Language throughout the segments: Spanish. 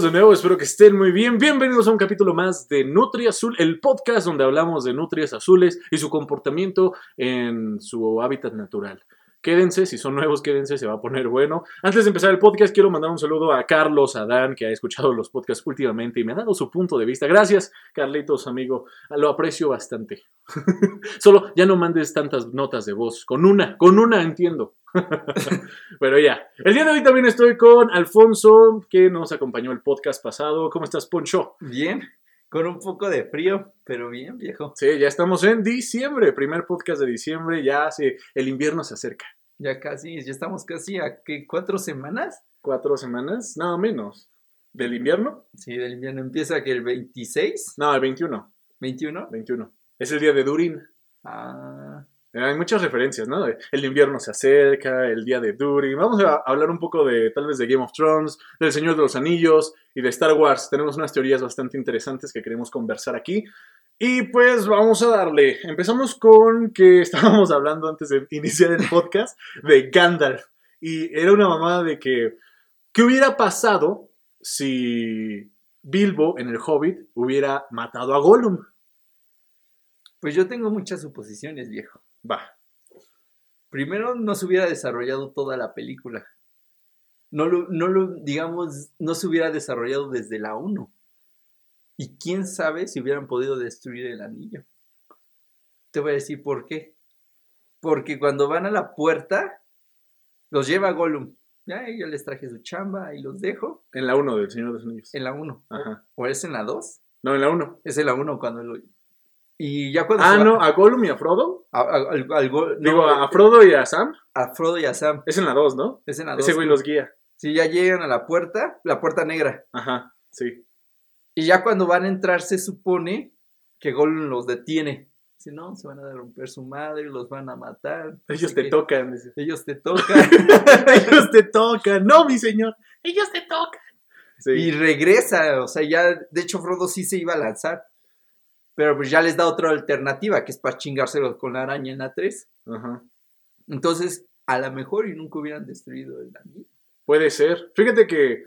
de nuevo, espero que estén muy bien. Bienvenidos a un capítulo más de Nutria Azul, el podcast donde hablamos de nutrias azules y su comportamiento en su hábitat natural. Quédense, si son nuevos, quédense, se va a poner bueno. Antes de empezar el podcast, quiero mandar un saludo a Carlos Adán, que ha escuchado los podcasts últimamente y me ha dado su punto de vista. Gracias, Carlitos, amigo. Lo aprecio bastante. Solo ya no mandes tantas notas de voz. Con una, con una entiendo. Pero ya. El día de hoy también estoy con Alfonso, que nos acompañó el podcast pasado. ¿Cómo estás, Poncho? Bien, con un poco de frío, pero bien, viejo. Sí, ya estamos en diciembre, primer podcast de diciembre, ya se, el invierno se acerca. Ya casi, ya estamos casi a ¿qué, cuatro semanas. ¿Cuatro semanas? No, menos. ¿Del invierno? Sí, del invierno empieza que el 26. No, el 21. ¿21? 21. Es el día de Durin. Ah, Hay muchas referencias, ¿no? El invierno se acerca, el día de Durin. Vamos a hablar un poco de, tal vez, de Game of Thrones, del Señor de los Anillos y de Star Wars. Tenemos unas teorías bastante interesantes que queremos conversar aquí. Y pues vamos a darle. Empezamos con que estábamos hablando antes de iniciar el podcast de Gandalf. Y era una mamada de que, ¿qué hubiera pasado si Bilbo en el Hobbit hubiera matado a Gollum? pues yo tengo muchas suposiciones, viejo. Va. Primero, no se hubiera desarrollado toda la película. No lo, no lo, digamos, no se hubiera desarrollado desde la 1. Y quién sabe si hubieran podido destruir el anillo. Te voy a decir por qué. Porque cuando van a la puerta, los lleva Gollum. Ya, yo les traje su chamba y los dejo. En la 1 del Señor de los Anillos. En la 1. Ajá. ¿O es en la 2? No, en la 1. Es en la 1 cuando lo... Y ya cuando... Ah, va- no, a Gollum y a Frodo. a- a- al- al Go- Digo, no, a Frodo y a Sam. a Frodo y a Sam. Es en la 2, ¿no? Es en la 2. Ese güey los guía. Sí, ya llegan a la puerta, la puerta negra. Ajá, sí. Y ya cuando van a entrar se supone que Gollum los detiene. Si no, se van a romper su madre, los van a matar. Ellos te tocan. dice. Ellos te tocan. Ellos te tocan. No, mi señor. Ellos te tocan. Sí. y regresa. O sea, ya, de hecho, Frodo sí se iba a lanzar. Pero pues ya les da otra alternativa, que es para chingárselos con la araña en la 3. Ajá. Entonces, a lo mejor y nunca hubieran destruido el anillo. Puede ser. Fíjate que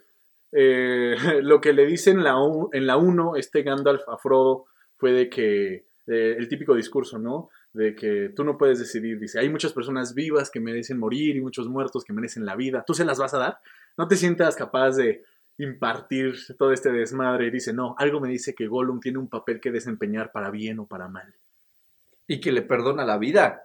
eh, lo que le dicen la en la 1, este Gandalf a Frodo, fue de que, eh, el típico discurso, ¿no? De que tú no puedes decidir. Dice, hay muchas personas vivas que merecen morir y muchos muertos que merecen la vida. ¿Tú se las vas a dar? No te sientas capaz de impartir todo este desmadre. Dice, no, algo me dice que Gollum tiene un papel que desempeñar para bien o para mal. Y que le perdona la vida.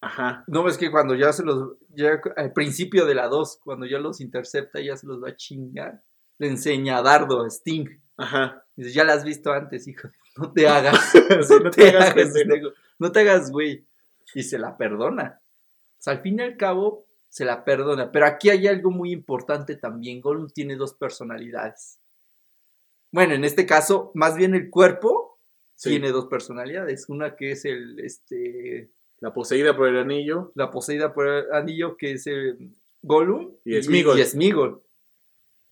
Ajá. No ves que cuando ya se los, ya al principio de la 2, cuando ya los intercepta, ya se los va a chingar. Le enseña a Dardo, a Sting. Ajá. Dice, ya la has visto antes, hijo. No te hagas. Sí, no te hagas pendejo. pendejo. No te hagas, güey. Y se la perdona. O sea, al fin y al cabo, se la perdona. Pero aquí hay algo muy importante también. Gollum tiene dos personalidades. Bueno, en este caso, más bien el cuerpo Sí. tiene dos personalidades. Una que es el, este, La poseída por el anillo. la poseída por el anillo, que es el Gollum. Y Sméagol. Y, Sméagol.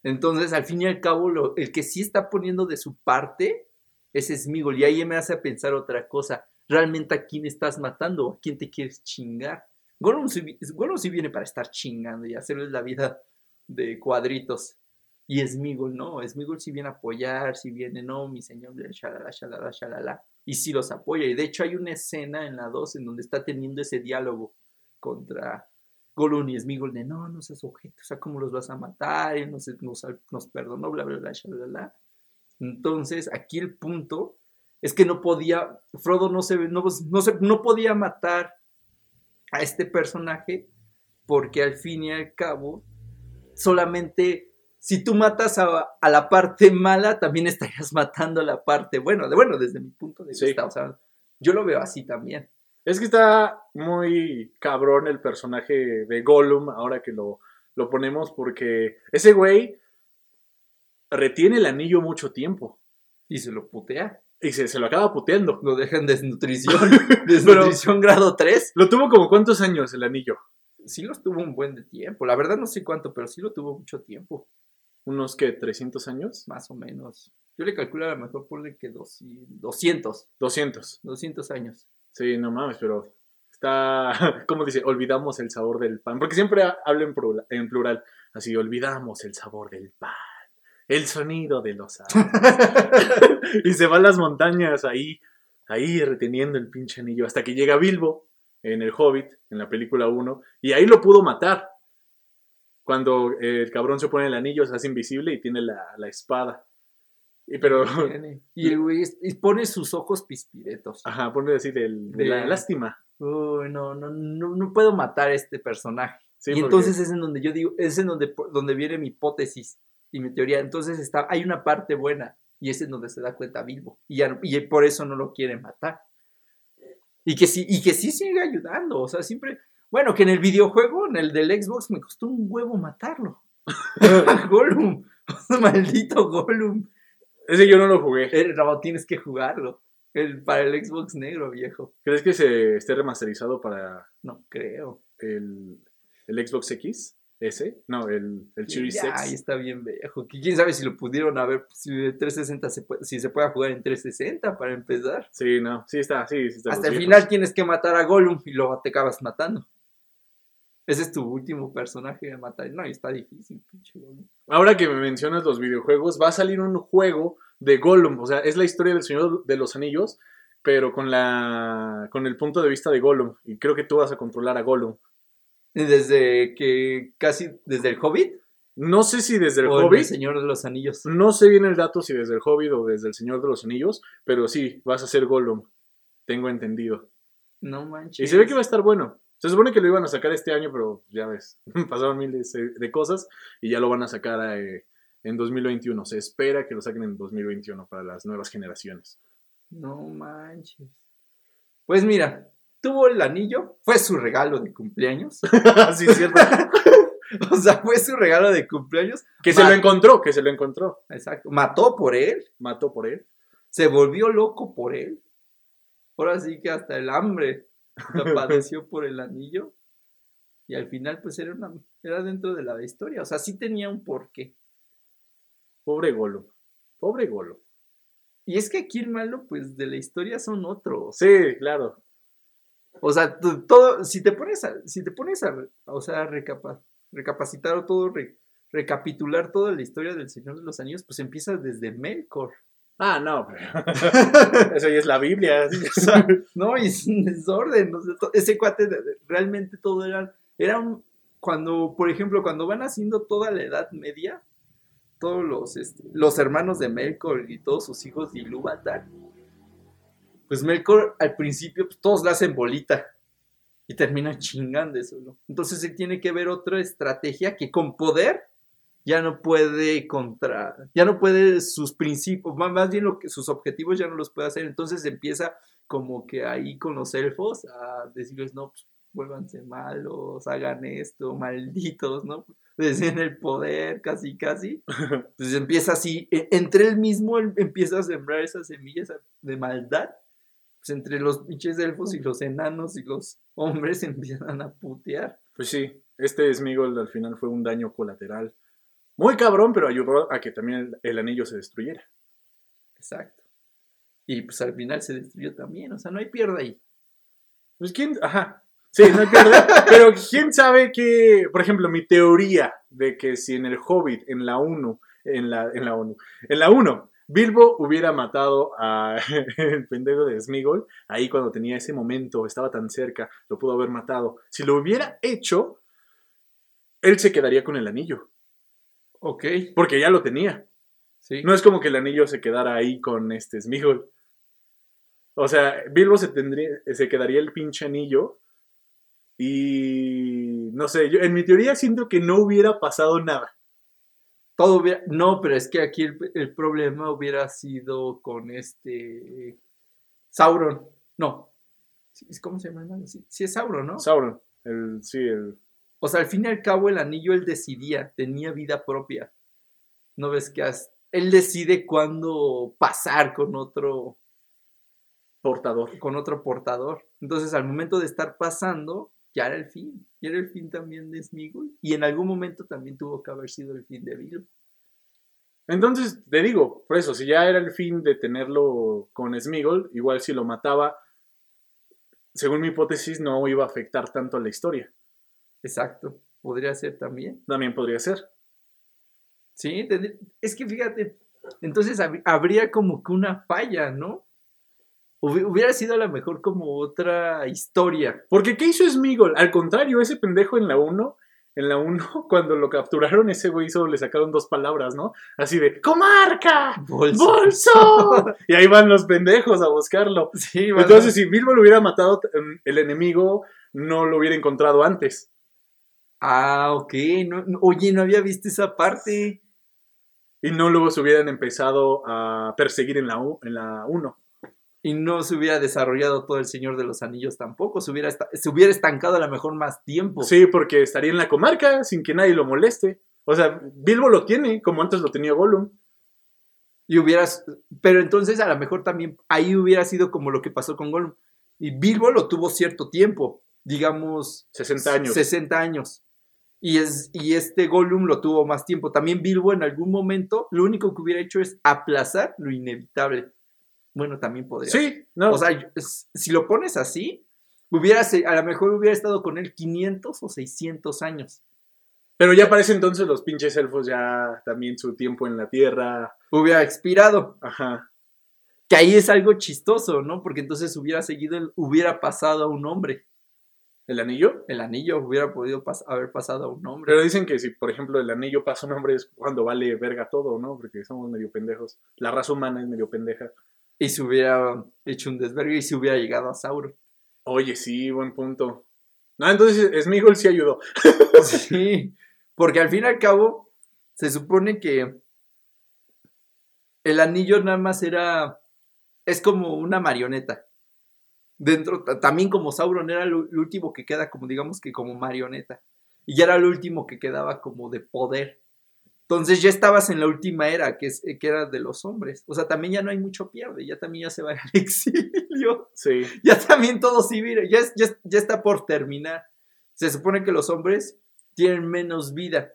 Entonces, al fin y al cabo, lo- el que sí está poniendo de su parte es Sméagol. Y ahí me hace pensar otra cosa. ¿Realmente a quién estás matando? ¿A quién te quieres chingar? Gollum sí, viene para estar chingando y hacerles la vida de cuadritos. Y Sméagol no, Sméagol sí viene a apoyar, sí viene, no, mi señor, shalala, shalala, shalala. Y sí los apoya. Y de hecho hay una escena en la 2 en donde está teniendo ese diálogo contra Gollum y Sméagol de no, no seas objeto, o sea, ¿cómo los vas a matar? Él nos, nos, nos perdonó, bla, bla, bla, shalala. Entonces, aquí el punto es que no podía, Frodo no se, no, no se, no podía matar a este personaje porque al fin y al cabo, solamente si tú matas a, a la parte mala, también estarías matando a la parte buena. De, bueno, desde mi punto de Sí. vista, o sea, yo lo veo así también. Es que está muy cabrón el personaje de Gollum ahora que lo, lo ponemos porque ese güey retiene el anillo mucho tiempo Y se lo putea. Y se, se lo acaba puteando. Lo dejan desnutrición. desnutrición grado 3. Lo tuvo como cuántos años el anillo? Sí los tuvo un buen de tiempo. La verdad no sé cuánto, pero sí lo tuvo mucho tiempo. Unos que 300 años, Más o menos. Yo le calculo a lo mejor ponle que dos y- 200. 200. 200 años. Sí, no mames, pero está, como dice, olvidamos el sabor del pan, porque siempre ha- hablo en plural, en plural, así, olvidamos el sabor del pan. El sonido de los árboles. y se va a las montañas ahí, ahí reteniendo el pinche anillo, hasta que llega Bilbo en el Hobbit, en la película 1, y ahí lo pudo matar. Cuando el cabrón se pone el anillo, se hace invisible y tiene la, la espada. Y, pero, Y el güey pone sus ojos pispiretos. ajá, pone así del- de la lástima. Uy, no, no, no, no puedo matar a este personaje. Sí, y entonces es en donde yo digo, es en donde, donde viene mi hipótesis y mi teoría. Entonces está, hay una parte buena y es en donde se da cuenta Bilbo. Y, ya, y por eso no lo quiere matar. Y que sí, y que sí sigue ayudando. O sea, siempre. Bueno, que en el videojuego, en el del Xbox, me costó un huevo matarlo. Gollum. Maldito Gollum. Ese yo no lo jugué. Eh, Rabo, tienes que jugarlo. El, para el Xbox negro, viejo. ¿Crees que se esté remasterizado para No creo. el, el Xbox X? ¿Ese? No, el, el Series Ya, X. ahí está bien viejo. Quién sabe si lo pudieron haber, si de 360 se puede, si se puede jugar en 360 para empezar. Sí, no, sí está, sí, sí está. Hasta el final tienes que matar a Gollum y luego te acabas matando. Ese es tu último personaje de matar. No, y está difícil, pinche Gollum. Ahora que me mencionas los videojuegos, va a salir un juego de Gollum. O sea, es la historia del Señor de los Anillos, pero con la con el punto de vista de Gollum. Y creo que tú vas a controlar a Gollum. Desde que casi, desde el Hobbit No sé si desde el o Hobbit. el Señor de los Anillos. No sé bien el dato si desde el Hobbit o desde el Señor de los Anillos, pero sí, vas a ser Gollum. Tengo entendido. No manches. Y se ve que va a estar bueno. Se supone que lo iban a sacar este año, pero ya ves, pasaron miles de de cosas y ya lo van a sacar eh, en 2021. Se espera que lo saquen en 2021 para las nuevas generaciones. No manches. Pues mira, tuvo el anillo, fue su regalo de cumpleaños. sí, es cierto. o sea, fue su regalo de cumpleaños. que se lo encontró, que se lo encontró. Exacto. Mató por él, Mató por él. se volvió loco por él. Ahora sí que hasta el hambre lo padeció por el anillo. Y al final, pues era, una, era dentro de la historia. O sea, sí tenía un porqué. Pobre Gollum. Pobre Gollum. Y es que aquí el malo, pues, de la historia son otros. Sí, claro. O sea, todo, si te pones a, si te pones a, o sea, recapa- recapacitar o todo, re- recapitular toda la historia del Señor de los Anillos, pues empieza desde Melkor. Ah, no. pero- Eso ya es la Biblia. O sea, no, y es un desorden. o sea, to- ese cuate realmente todo era, era un, cuando, por ejemplo, cuando van haciendo toda la Edad Media, todos los, este, los hermanos de Melkor y todos sus hijos de Ilúvatar, pues Melkor al principio pues, todos la hacen bolita y terminan chingando eso, ¿no? Entonces él tiene que ver otra estrategia que con poder ya no puede contra, ya no puede sus principios, más, bien lo que sus objetivos ya no los puede hacer, entonces empieza como que ahí con los elfos a decirles, no, pues vuélvanse malos, hagan esto, malditos, ¿no? Deseen el poder, casi, casi. Entonces empieza así, e- entre él mismo él empieza a sembrar esas semillas de maldad. Pues entre los pinches elfos y los enanos y los hombres empiezan a putear. Pues sí, este Smigol al final fue un daño colateral. Muy cabrón, pero ayudó a que también el, el anillo se destruyera. Exacto. Y pues al final se destruyó también, o sea, no hay pierde ahí. Pues quién, ajá. Sí, no hay pierde, pero quién sabe que, por ejemplo, mi teoría de que si en el Hobbit, en la 1, en la, en la 1, en la 1, Bilbo hubiera matado a el pendejo de Smigol, ahí cuando tenía ese momento, estaba tan cerca, lo pudo haber matado. Si lo hubiera hecho, él se quedaría con el anillo, Ok, porque ya lo tenía. sí. No es como que el anillo se quedara ahí con este Smigol. O sea, Bilbo se, tendría, se quedaría el pinche anillo. Y no sé, yo en mi teoría siento que no hubiera pasado nada. Todo hubiera... No, pero es que aquí el, el problema hubiera sido con este... Sauron. No. ¿Cómo se llama? hermano? Sí, sí es Sauron, ¿no? Sauron, el, sí, el. O sea, al fin y al cabo el anillo él decidía, tenía vida propia. ¿No ves que has- él decide cuándo pasar con otro, portador. con otro portador? Entonces, al momento de estar pasando, ya era el fin. Ya era el fin también de Smigol. Y en algún momento también tuvo que haber sido el fin de Bilbo. Entonces, te digo, por eso, si ya era el fin de tenerlo con Smigol, igual si lo mataba, según mi hipótesis, no iba a afectar tanto a la historia. Exacto. Podría ser también. También podría ser. Sí, es que fíjate, entonces hab- habría como que una falla, ¿no? Hubi- Hubiera sido a lo mejor como otra historia. Porque ¿qué hizo Smigol? Al contrario, ese pendejo en la 1, en la 1, cuando lo capturaron, ese güey solo le sacaron dos palabras, ¿no? Así de ¡Comarca! Bolso. ¡Bolso! y ahí van los pendejos a buscarlo. Sí, Entonces, si Bilbo lo hubiera matado, em, el enemigo no lo hubiera encontrado antes. Ah, ok. no- no- oye, no había visto esa parte. Y no luego se hubieran empezado a perseguir en la, u- en la 1. Y no se hubiera desarrollado todo el Señor de los Anillos tampoco. Se hubiera, se hubiera estancado a lo mejor más tiempo. Sí, porque estaría en la comarca sin que nadie lo moleste. O sea, Bilbo lo tiene, como antes lo tenía Gollum. Y hubieras. Pero entonces a lo mejor también ahí hubiera sido como lo que pasó con Gollum. Y Bilbo lo tuvo cierto tiempo. Digamos. 60 años. 60 años. Y, es, y este Gollum lo tuvo más tiempo. También Bilbo en algún momento lo único que hubiera hecho es aplazar lo inevitable. Bueno, también podría. Sí, no. O sea, si lo pones así, hubiera, a lo mejor hubiera estado con él 500 o 600 años. pero ya para ese entonces los pinches elfos ya también su tiempo en la tierra. Hubiera expirado. Ajá. Que ahí es algo chistoso, ¿no? Porque entonces hubiera seguido, el- hubiera pasado a un hombre. ¿El anillo? El anillo hubiera podido pas- haber pasado a un hombre. Pero dicen que si, por ejemplo, el anillo pasa a un hombre es cuando vale verga todo, ¿no? Porque somos medio pendejos. La raza humana es medio pendeja. Y se hubiera hecho un desvergue y se hubiera llegado a Sauron. Oye, sí, buen punto. No, entonces Smigol sí ayudó. Sí, porque al fin y al cabo se supone que el anillo nada más era, es como una marioneta. Dentro, ta- también como Sauron era el último que queda como, digamos que como marioneta. Y ya era el último que quedaba como de poder. Entonces ya estabas en la última era, que, es, que era de los hombres. O sea, también ya no hay mucho pierde, ya también ya se va al exilio. Sí. Ya también todo civil, ya, ya, ya está por terminar. Se supone que los hombres tienen menos vida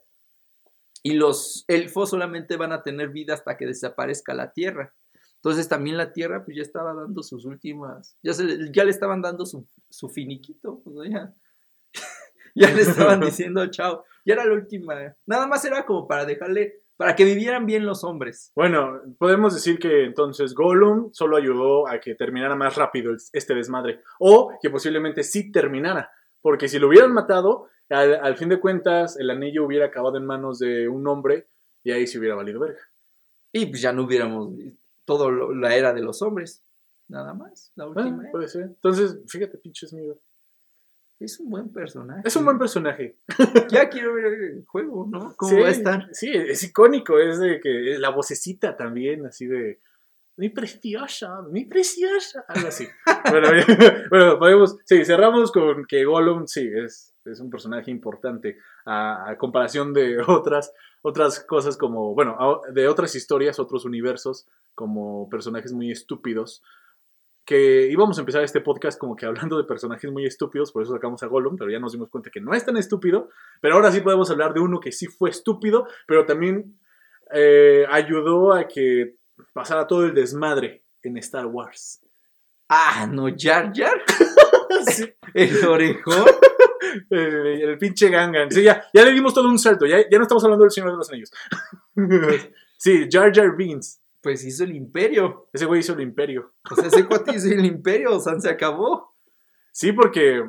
y los elfos solamente van a tener vida hasta que desaparezca la tierra. Entonces también la tierra pues ya estaba dando sus últimas, ya, se le, ya le estaban dando su, su finiquito, ya, ya le estaban diciendo chao, ya era la última, nada más era como para dejarle, para que vivieran bien los hombres. Bueno, podemos decir que entonces Gollum solo ayudó a que terminara más rápido este desmadre. O que posiblemente sí terminara. Porque si lo hubieran matado, al, al fin de cuentas, el anillo hubiera acabado en manos de un hombre y ahí se hubiera valido verga. Y pues ya no hubiéramos todo lo- la era de los hombres, nada más, la Ah, última era. puede ser. Entonces, fíjate, pinches mío. Es un buen personaje. Es un buen personaje. Ya quiero ver el juego, ¿no? ¿Cómo sí, va a estar? Sí, es icónico. Es de que la vocecita también, así de. Mi preciosa, mi preciosa. Algo así. bueno, bueno, podemos. Sí, cerramos con que Gollum, sí, es, es un personaje importante. A, a comparación de otras, otras cosas como. Bueno, a- de otras historias, otros universos, como personajes muy estúpidos. Que íbamos a empezar este podcast como que hablando de personajes muy estúpidos, por eso sacamos a Gollum, pero ya nos dimos cuenta que no es tan estúpido. Pero ahora sí podemos hablar de uno que sí fue estúpido, pero también eh, ayudó a que pasara todo el desmadre en Star Wars. Ah, no, Jar Jar, Sí, el orejón. el, el pinche Gangan. Sí, ya, ya le dimos todo un salto, ya, ya no estamos hablando del Señor de los Anillos. sí, Jar Jar Binks. Pues hizo el imperio. Ese güey hizo el imperio. O sea, ese cuate hizo el imperio, o sea, se acabó. Sí, porque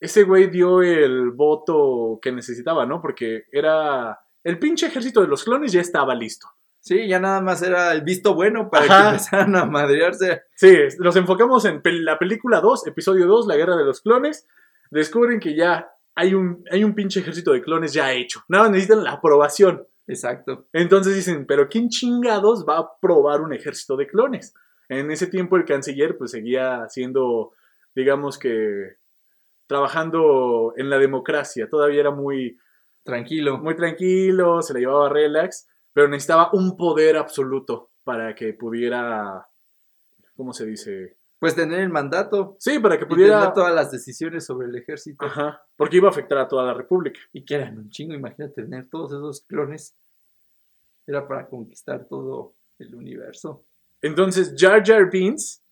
ese güey dio el voto que necesitaba, ¿no? Porque era... El pinche ejército de los clones ya estaba listo. Sí, ya nada más era el visto bueno para Ajá. que empezaran a madrearse. Sí, nos enfocamos en la película 2, episodio 2, La Guerra de los Clones. Descubren que ya hay un, hay un pinche ejército de clones ya hecho. Nada más necesitan la aprobación. Exacto. Entonces dicen, pero ¿quién chingados va a aprobar un ejército de clones? En ese tiempo el canciller pues seguía siendo, digamos que, trabajando en la democracia. Todavía era muy, Tranquilo. muy tranquilo, se le llevaba relax, pero necesitaba un poder absoluto para que pudiera, ¿cómo se dice? Pues tener el mandato. Sí, para que Y pudiera... tener todas las decisiones sobre el ejército. Ajá, porque iba a afectar a toda la república. Y que eran un chingo, imagínate tener todos esos clones. Era para conquistar todo el universo. Entonces, Jar Jar Binks,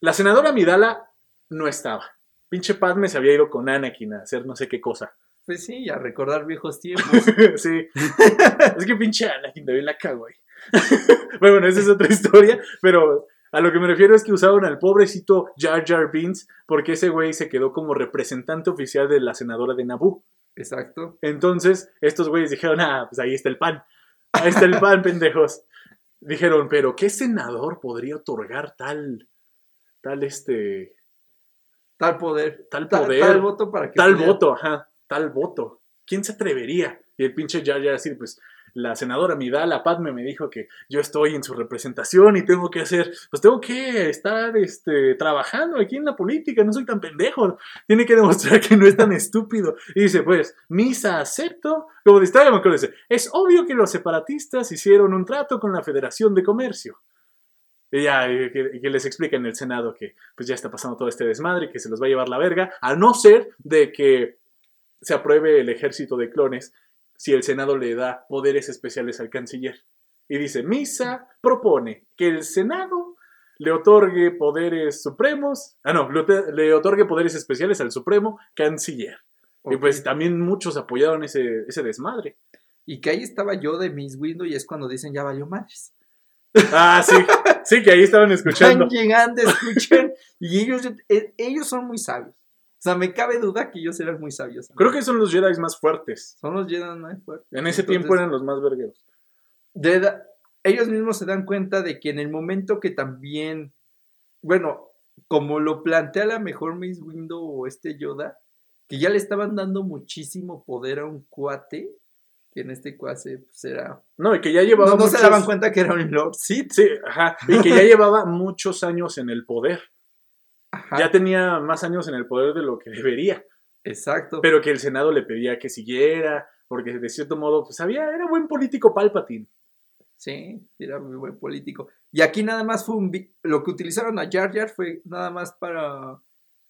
la senadora Midala no estaba. Pinche Padme se había ido con Anakin a hacer no sé qué cosa. Pues sí, a recordar viejos tiempos. sí. es que pinche Anakin también la cago ahí. bueno, esa es otra historia, pero a lo que me refiero es que usaron al pobrecito Jar Jar Binks porque ese güey se quedó como representante oficial de la senadora de Naboo. Exacto. Entonces, estos güeyes dijeron, ah, pues ahí está el pan. Ahí está el pan, pendejos. Dijeron, pero ¿qué senador podría otorgar tal, tal este, Tal poder. tal poder? tal voto para que. Tal pudiera- voto, ajá, tal voto. ¿Quién se atrevería? Y el pinche Jar Jar así, pues, la senadora Midala Padme me dijo que yo estoy en su representación y tengo que hacer, pues tengo que estar este, trabajando aquí en la política, no soy tan pendejo, tiene que demostrar que no es tan estúpido. Y dice, pues, misa acepto, como dice, es obvio que los separatistas hicieron un trato con la Federación de Comercio. Y ya, que, que les explica en el Senado que pues ya está pasando todo este desmadre, que se los va a llevar la verga, a no ser de que se apruebe el ejército de clones si el Senado le da poderes especiales al canciller. Y dice, Misa propone que el Senado le otorgue poderes supremos, ah no, le, otorgue poderes especiales al supremo canciller. Y pues también muchos apoyaron ese, ese desmadre. Y que ahí estaba yo de Miss Window y es cuando dicen ya valió madres. Ah, sí, sí, que ahí estaban escuchando. Están llegando, escuchen. y ellos, eh, ellos son muy sabios. O sea, me cabe duda que ellos eran muy sabios. Creo que son los Jedi más fuertes. son los Jedi más fuertes. En ese Entonces, tiempo eran los más vergueros. de da- ellos mismos se dan cuenta de que en el momento que también, bueno, como lo plantea la mejor Miss Window o este Yoda, que ya le estaban dando muchísimo poder a un cuate, que en este cuate pues era... No, y que ya llevaba No, no se daban cuenta que era un Lord Sith. Sí, ajá. Y que ya llevaba muchos años en el poder. Ajá, Ya tenía más años en el poder de lo que debería. exacto. Pero que el Senado le pedía que siguiera, porque de cierto modo, pues había, era buen político Palpatine. Sí, era muy buen político. Y aquí nada más fue un... Lo que utilizaron a Jar Jar fue nada más para...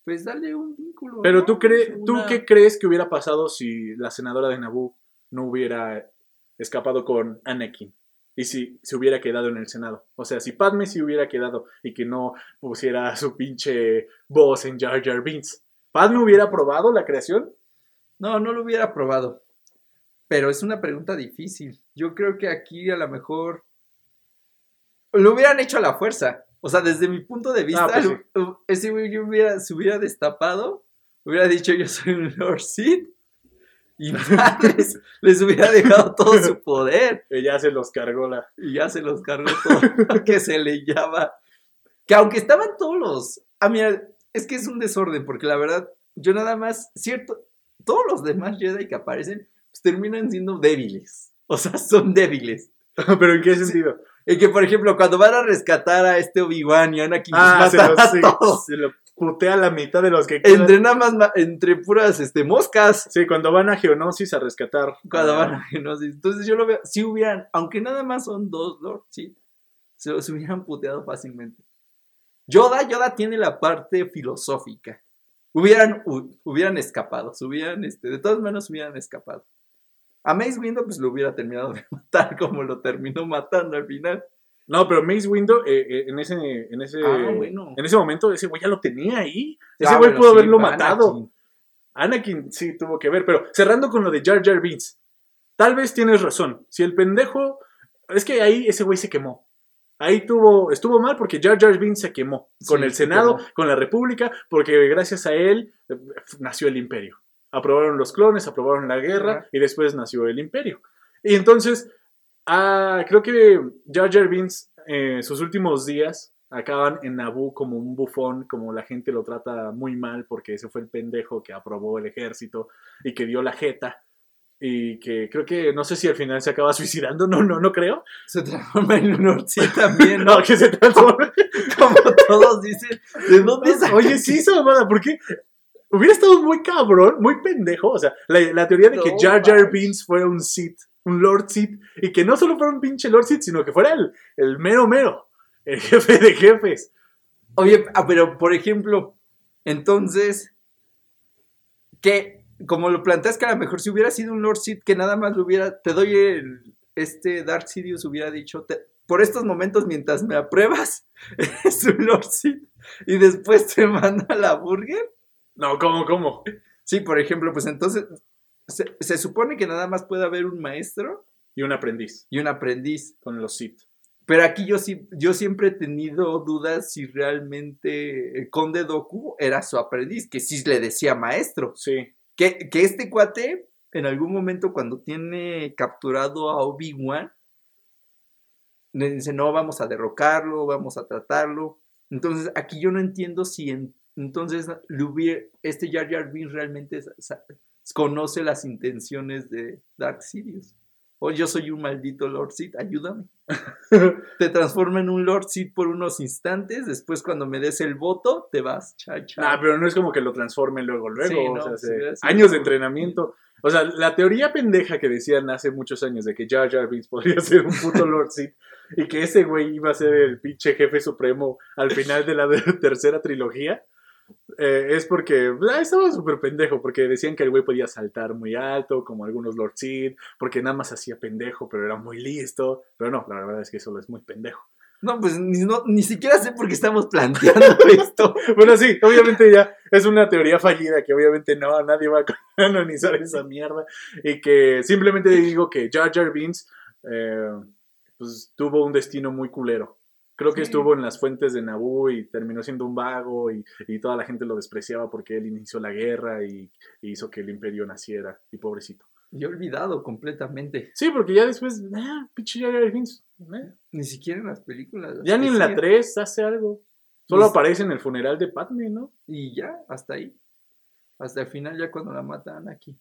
Pues darle un vínculo. Pero ¿no? tú, crees, ¿tú qué crees que hubiera pasado si la senadora de Naboo no hubiera escapado con Anakin? Y si se hubiera quedado en el Senado. O sea, si Padme se hubiera quedado y que no pusiera su pinche voz en Jar Jar Binks. ¿Padme hubiera aprobado la creación? No, no lo hubiera probado. Pero es una pregunta difícil. Yo creo que aquí a lo mejor lo hubieran hecho a la fuerza. O sea, desde mi punto de vista, pues sí. lo- ese güey yo hubiera, se hubiera destapado, hubiera dicho yo soy un Lord Sith y madres, les hubiera dejado todo su poder Ella se los cargó la... y ya se los cargó todo lo que se le llama. Que aunque estaban todos los... Ah, mira, es que es un desorden, porque la verdad, yo nada más, cierto, todos los demás Jedi que aparecen, pues terminan siendo débiles. O sea, son débiles. ¿Pero en qué sentido? Y que, por ejemplo, cuando van a rescatar a este Obi-Wan y Anakin, pues Ah, matan los, a todos. se lo putea a la mitad de los que quedan. Entre nada más, entre puras este, moscas. Sí, cuando van a Geonosis a rescatar. Cuando van a Genosis. Entonces yo lo veo, si hubieran, aunque nada más son dos Lord, sí, se los hubieran puteado fácilmente. Yoda, Yoda tiene la parte filosófica. Hubieran, hu- hubieran escapado, hubieran, este, de todas maneras hubieran escapado. A Mace Windu pues lo hubiera terminado de matar como lo terminó matando al final. No, pero Mace Windu, eh, eh, en, ese, en, ese, Ah, bueno. en ese momento, ese güey ya lo tenía ahí. Ese Ah, güey pudo sí, haberlo matado. Anakin. Anakin sí tuvo que ver, pero cerrando con lo de Jar Jar Binks, tal vez tienes razón. Si el pendejo, es que ahí ese güey se quemó. Ahí tuvo, estuvo mal porque Jar Jar Binks se quemó con Sí, el se Senado, con la República, porque gracias a él eh, nació el Imperio. Aprobaron los clones, aprobaron la guerra y después nació el Imperio. Y entonces, ah, creo que Jar Jar Binks, eh, sus últimos días acaban en Naboo como un bufón, como la gente lo trata muy mal porque ese fue el pendejo que aprobó el ejército y que dio la jeta y que creo que no sé si al final se acaba suicidando, no, no, no creo. Se transforma en un Sith también, ¿no? No, que se transforme. Como todos dicen, ¿de dónde sacan Oye, sí, esa mamada, porque hubiera estado muy cabrón, muy pendejo. O sea, la, la teoría de que No Jar Jar manches. Binks fuera un Sith, un Lord Sith, y que no solo fuera un pinche Lord Sith, sino que fuera el, el mero mero, el jefe de jefes. Oye, ah, pero por ejemplo, entonces, que como lo planteas que a lo mejor si hubiera sido un Lord Sith que nada más lo hubiera, te doy el, este Dark Sidious hubiera dicho, te- por estos momentos mientras me apruebas, es un Lord Sith y después te manda la burger. No, ¿cómo, cómo? Sí, por ejemplo, pues entonces, se, se supone que nada más puede haber un maestro Y un aprendiz y un aprendiz. con los Sith. Pero aquí yo sí, yo siempre he tenido dudas si realmente el conde Doku era su aprendiz, que sí le decía maestro. Sí. Que, que este cuate, en algún momento cuando tiene capturado a Obi-Wan, le dice, no, vamos a derrocarlo, vamos a tratarlo. Entonces, aquí yo no entiendo si en- entonces le hubiera- este Jar Jar Binks realmente conoce las intenciones de Dark Sidious. O yo soy un maldito Lord Sith, ayúdame. te transforma en un Lord Sith por unos instantes, después cuando me des el voto, te vas. Chao, chao. Ah, pero no es como que lo transformen luego, luego. Sí, o no, sea, sí, años de entrenamiento. O sea, la teoría pendeja que decían hace muchos años de que Jar Jar Binks podría ser un puto Lord Sith y que ese güey iba a ser el pinche jefe supremo al final de la tercera trilogía, eh, es porque ah, estaba súper pendejo, porque decían que el güey podía saltar muy alto, como algunos Lord Sith, porque nada más hacía pendejo, pero era muy listo. Pero no, la verdad es que solo es muy pendejo. No, pues ni, no- ni siquiera sé por qué estamos planteando esto. Bueno, sí, obviamente ya es una teoría fallida que obviamente no, nadie va a canonizar esa mierda y que simplemente digo que Jar Jar Binks eh, pues, tuvo un destino muy culero. Creo que Sí. estuvo en las fuentes de Naboo y terminó siendo un vago y, y toda la gente lo despreciaba porque él inició la guerra y, y hizo que el imperio naciera. Y pobrecito. Yo he olvidado completamente. Sí, porque ya después, ah, pinche Jar eh, Ni siquiera en las películas. ya ni en la Sí, 3 hace algo. Solo aparece en el funeral de Padme, ¿no? Y ya, hasta ahí. Hasta el final, ya cuando la matan aquí.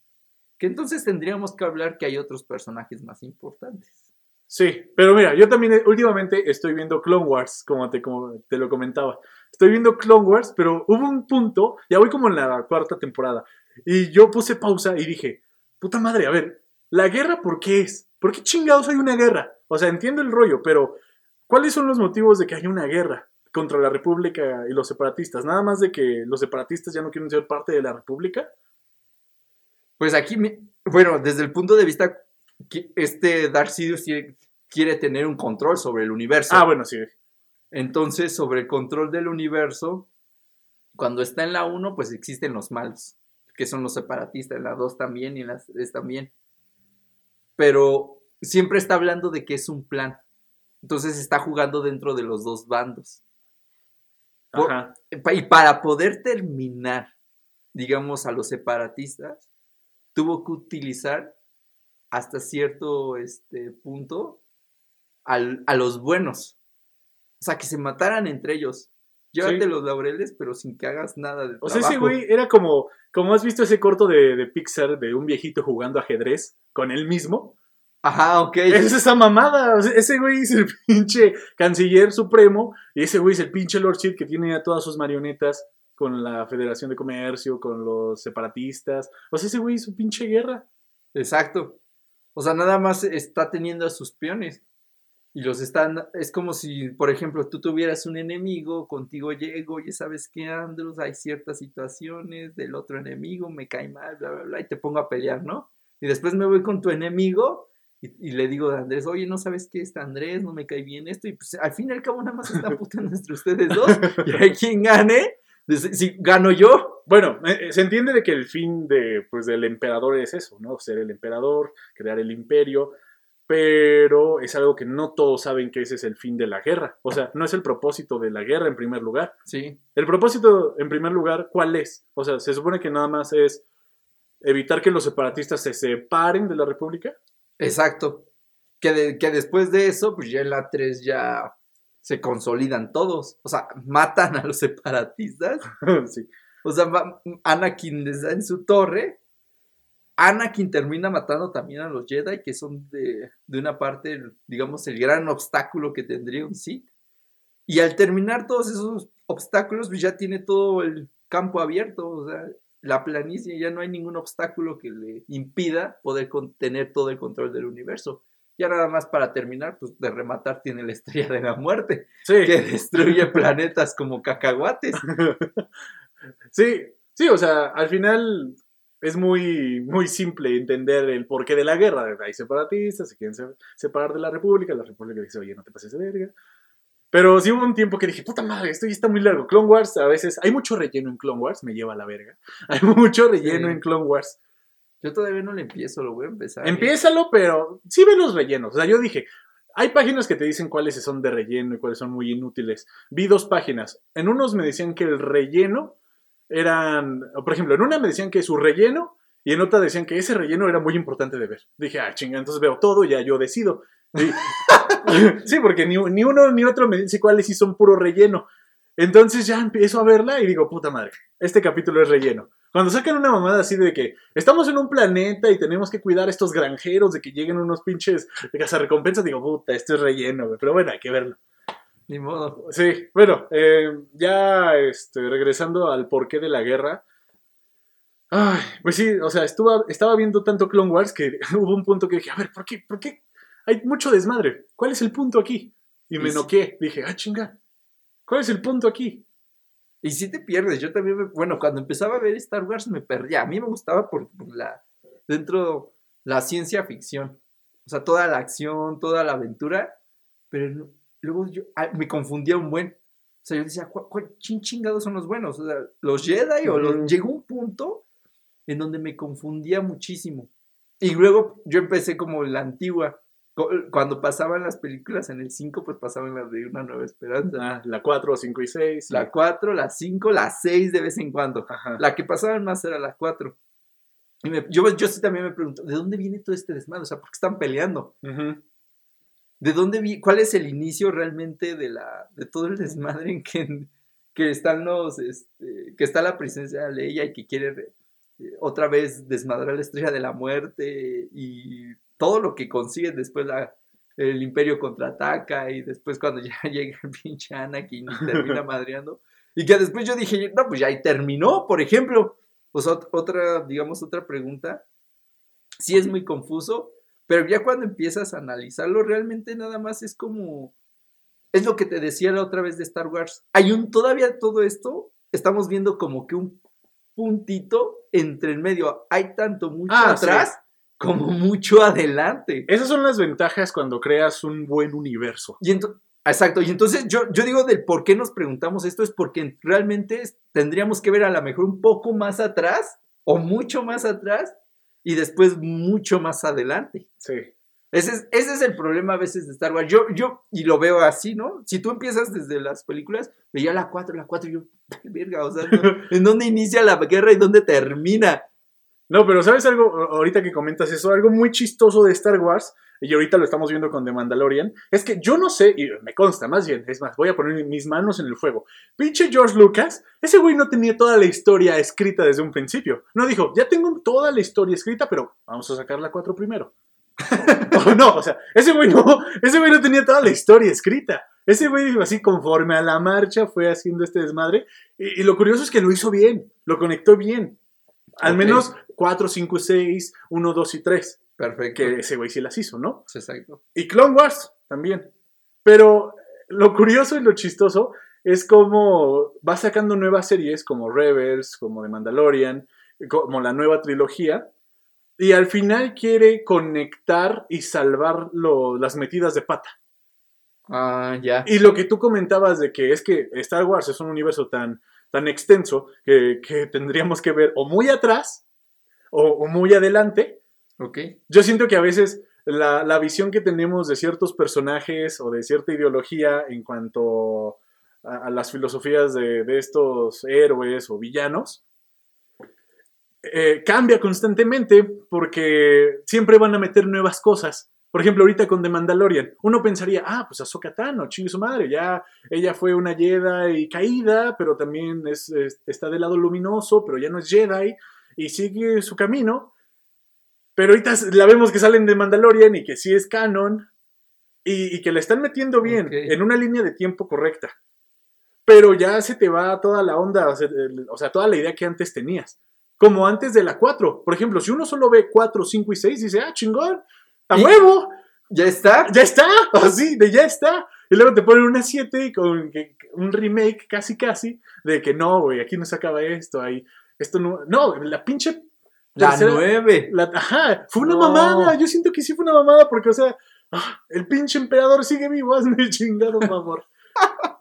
Que entonces tendríamos que hablar que hay otros personajes más importantes. Sí, pero mira, yo también eh, últimamente estoy viendo Clone Wars, como te, como te lo comentaba. Estoy viendo Clone Wars, pero hubo un punto, ya voy como en la cuarta temporada, y yo puse pausa y dije, puta madre, a ver, ¿la guerra por qué es? ¿Por qué chingados hay una guerra? O sea, entiendo el rollo, pero ¿cuáles son los motivos de que haya una guerra contra la República y los separatistas? Nada más de que los separatistas ya no quieren ser parte de la República. Pues aquí, bueno, desde el punto de vista este Dark Sidious quiere, tener un control sobre el universo. Ah, bueno, sí. Entonces, sobre el control del universo, cuando está en la 1, pues existen los malos, que son los separatistas, en la 2 también y en la 3 también. Pero siempre está hablando de que es un plan. Entonces está jugando dentro de los dos bandos. Por- Ajá. Pa- Y para poder terminar, digamos, a los separatistas, tuvo que utilizar hasta cierto este, punto al- a los buenos. O sea, que se mataran entre ellos. Llévate Sí. los laureles, pero sin que hagas nada de O sea, ese güey era como, como has visto ese corto de, de Pixar de un viejito jugando ajedrez con él mismo. Ajá, ok. Es esa mamada. o sea, ese güey es el pinche canciller supremo y ese güey es el pinche Lord que tiene a todas sus marionetas con la Federación de Comercio, con los separatistas. O sea, ese güey es un pinche guerra. Exacto. O sea, nada más está teniendo a sus peones. Y los están. Es como si, por ejemplo, tú tuvieras un enemigo, contigo llego, ya sabes que Andros, hay ciertas situaciones del otro enemigo, me cae mal, bla, bla, bla, y te pongo a pelear, ¿no? Y después me voy con tu enemigo y, y le digo a Andrés, oye, ¿no sabes qué está Andrés? No me cae bien esto. Y pues al fin y al cabo nada más está putando entre ustedes dos. Y hay quien gane. Si gano yo, Bueno, eh, eh, se entiende de que el fin de, pues, del emperador es eso, ¿no? Ser el emperador, crear el imperio, pero es algo que no todos saben que ese es el fin de la guerra. O sea, no es el propósito de la guerra en primer lugar. sí, El propósito, en primer lugar, ¿cuál es? O sea, se supone que nada más es evitar que los separatistas se separen de la república. Exacto. Que, de- que después de eso, pues ya en la 3 ya se consolidan todos. O sea, matan a los separatistas. sí. O sea, Anakin está en su torre. Anakin termina matando también a los Jedi, que son de, de una parte, digamos, el gran obstáculo que tendría un Sith. Y al terminar todos esos obstáculos, pues ya tiene todo el campo abierto. O sea, la planicie, ya no hay ningún obstáculo que le impida poder tener todo el control del universo. Ya nada más para terminar, pues de rematar tiene la estrella de la muerte, Sí. que destruye planetas como cacahuates. sí, sí, o sea, al final es muy, muy simple entender el porqué de la guerra. Hay separatistas, se quieren se- separar de la república, la república dice, oye, no te pases de verga. Pero sí hubo un tiempo que dije, puta madre, esto ya está muy largo. Clone Wars, a veces, hay mucho relleno en Clone Wars, me lleva a la verga. Hay mucho relleno Sí. en Clone Wars. Yo todavía no le empiezo, lo voy a empezar. ¿eh? Empiézalo, pero sí ve los rellenos. O sea, yo dije, hay páginas que te dicen cuáles son de relleno y cuáles son muy inútiles. Vi dos páginas. En unos me decían que el relleno eran, por ejemplo, en una me decían que su relleno y en otra decían que ese relleno era muy importante de ver. Dije, ah, chinga, entonces veo todo, ya yo decido. Y- sí, porque ni, ni uno ni otro me dice cuáles sí son puro relleno. Entonces ya empiezo a verla y digo, puta madre, este capítulo es relleno. Cuando sacan una mamada así de que estamos en un planeta y tenemos que cuidar a estos granjeros de que lleguen unos pinches recompensas, digo, puta, esto es relleno. Pero bueno, hay que verlo. Ni modo. Sí, bueno, eh, ya este, regresando al porqué de la guerra. Ay, pues sí, o sea, estuvo, estaba viendo tanto Clone Wars que hubo un punto que dije, a ver, ¿por qué? ¿Por qué? Hay mucho desmadre. ¿Cuál es el punto aquí? Y me noqué. Dije, ah, chinga. ¿Cuál es el punto aquí? Y si te pierdes, yo también, me- bueno, cuando empezaba a ver Star Wars me perdía. A mí me gustaba por, por la, dentro, la ciencia ficción. O sea, toda la acción, toda la aventura. Pero no- luego yo ah, me confundía un buen. O sea, yo decía, ¿cuál, cuál chin chingados son los buenos? O sea, los Jedi o los... Llegó un punto en donde me confundía muchísimo. Y luego yo empecé como la antigua. Cu- Cuando pasaban las películas en el 5, pues pasaban las de Una Nueva Esperanza. Ah, la 4, 5 y 6. La 4, la 5, la 6 de vez en cuando. Ajá. La que pasaban más era la 4. Y me- yo, yo sí también me pregunto, ¿de dónde viene todo este desmadre? O sea, ¿por qué están peleando? Ujú. ¿De dónde vi, cuál es el inicio realmente de la, de todo el desmadre en que, que están los, este, que está la presencia de Leia y que quiere eh, otra vez desmadrar la estrella de la muerte y todo lo que consigue después la, el imperio contraataca y después cuando ya llega el pinche Anakin y termina madreando y que después yo dije, no, pues ya ahí terminó, por ejemplo. Pues ot- otra, digamos, otra pregunta. Sí es muy confuso, pero ya cuando empiezas a analizarlo, realmente nada más es como. Es lo que te decía la otra vez de Star Wars. Hay un. Todavía todo esto, estamos viendo como que un puntito entre el medio. Hay tanto mucho Ah, sí. atrás como mucho adelante. Esas son las ventajas cuando creas un buen universo. Y Exacto, y entonces yo, yo digo del por qué nos preguntamos esto es porque realmente tendríamos que ver a lo mejor un poco más atrás o mucho más atrás y después mucho más adelante. Sí. Ese es, ese es el problema a veces de Star Wars. Yo, yo, y lo veo así, ¿no? Si tú empiezas desde las películas, veía la 4, la 4, y yo, verga, o sea, ¿no? ¿en dónde inicia la guerra y dónde termina? No, pero ¿sabes algo? Ahorita que comentas eso, algo muy chistoso de Star Wars, y ahorita lo estamos viendo con The Mandalorian, es que yo no sé, y me consta más bien, es más, voy a poner mis manos en el fuego. Pinche George Lucas, ese güey no tenía toda la historia escrita desde un principio. No dijo, ya tengo toda la historia escrita, pero vamos a sacar la 4 primero. No, o sea, ese güey no, ese güey no tenía toda la historia escrita. Ese güey así conforme a la marcha fue haciendo este desmadre. Y, y lo curioso es que lo hizo bien, lo conectó bien. Al menos 4, 5, 6, 1, 2 y 3. Perfecto. Que ese güey sí las hizo, ¿no? Exacto. Y Clone Wars también. Pero lo curioso y lo chistoso es como va sacando nuevas series como Rebels, como The Mandalorian, como la nueva trilogía. Y al final quiere conectar y salvar lo- las metidas de pata. Ah, ya. Y lo que tú comentabas de que es que Star Wars es un universo tan, tan extenso que, que tendríamos que ver o muy atrás o, o muy adelante. Ok. Yo siento que a veces la, la visión que tenemos de ciertos personajes o de cierta ideología en cuanto a, las filosofías de, de estos héroes o villanos eh, cambia constantemente porque siempre van a meter nuevas cosas. Por ejemplo, ahorita con The Mandalorian, uno pensaría, ah, pues Ahsoka Tano, chingue su madre, ya ella fue una Jedi caída, pero también es- está del lado luminoso, pero ya no es Jedi y sigue su camino. Pero ahorita la vemos que salen de Mandalorian y que sí es canon y, y que la están metiendo bien, en una línea de tiempo correcta. Pero ya se te va toda la onda, o sea, el- o sea, toda la idea que antes tenías. Como antes de la 4. Por ejemplo, si uno solo ve 4, 5 y 6, dice, ah, chingón, a Y- huevo, ¿Ya está? ya está, así, de ya está. Y luego te ponen una 7 con un remake casi casi de que no, güey, aquí no se acaba esto, ahí, esto no, no, la pinche La tercera- nueve. la- ajá, fue una No. mamada. Yo siento que sí fue una mamada porque, o sea, ah, el pinche emperador sigue vivo, hazme chingado favor.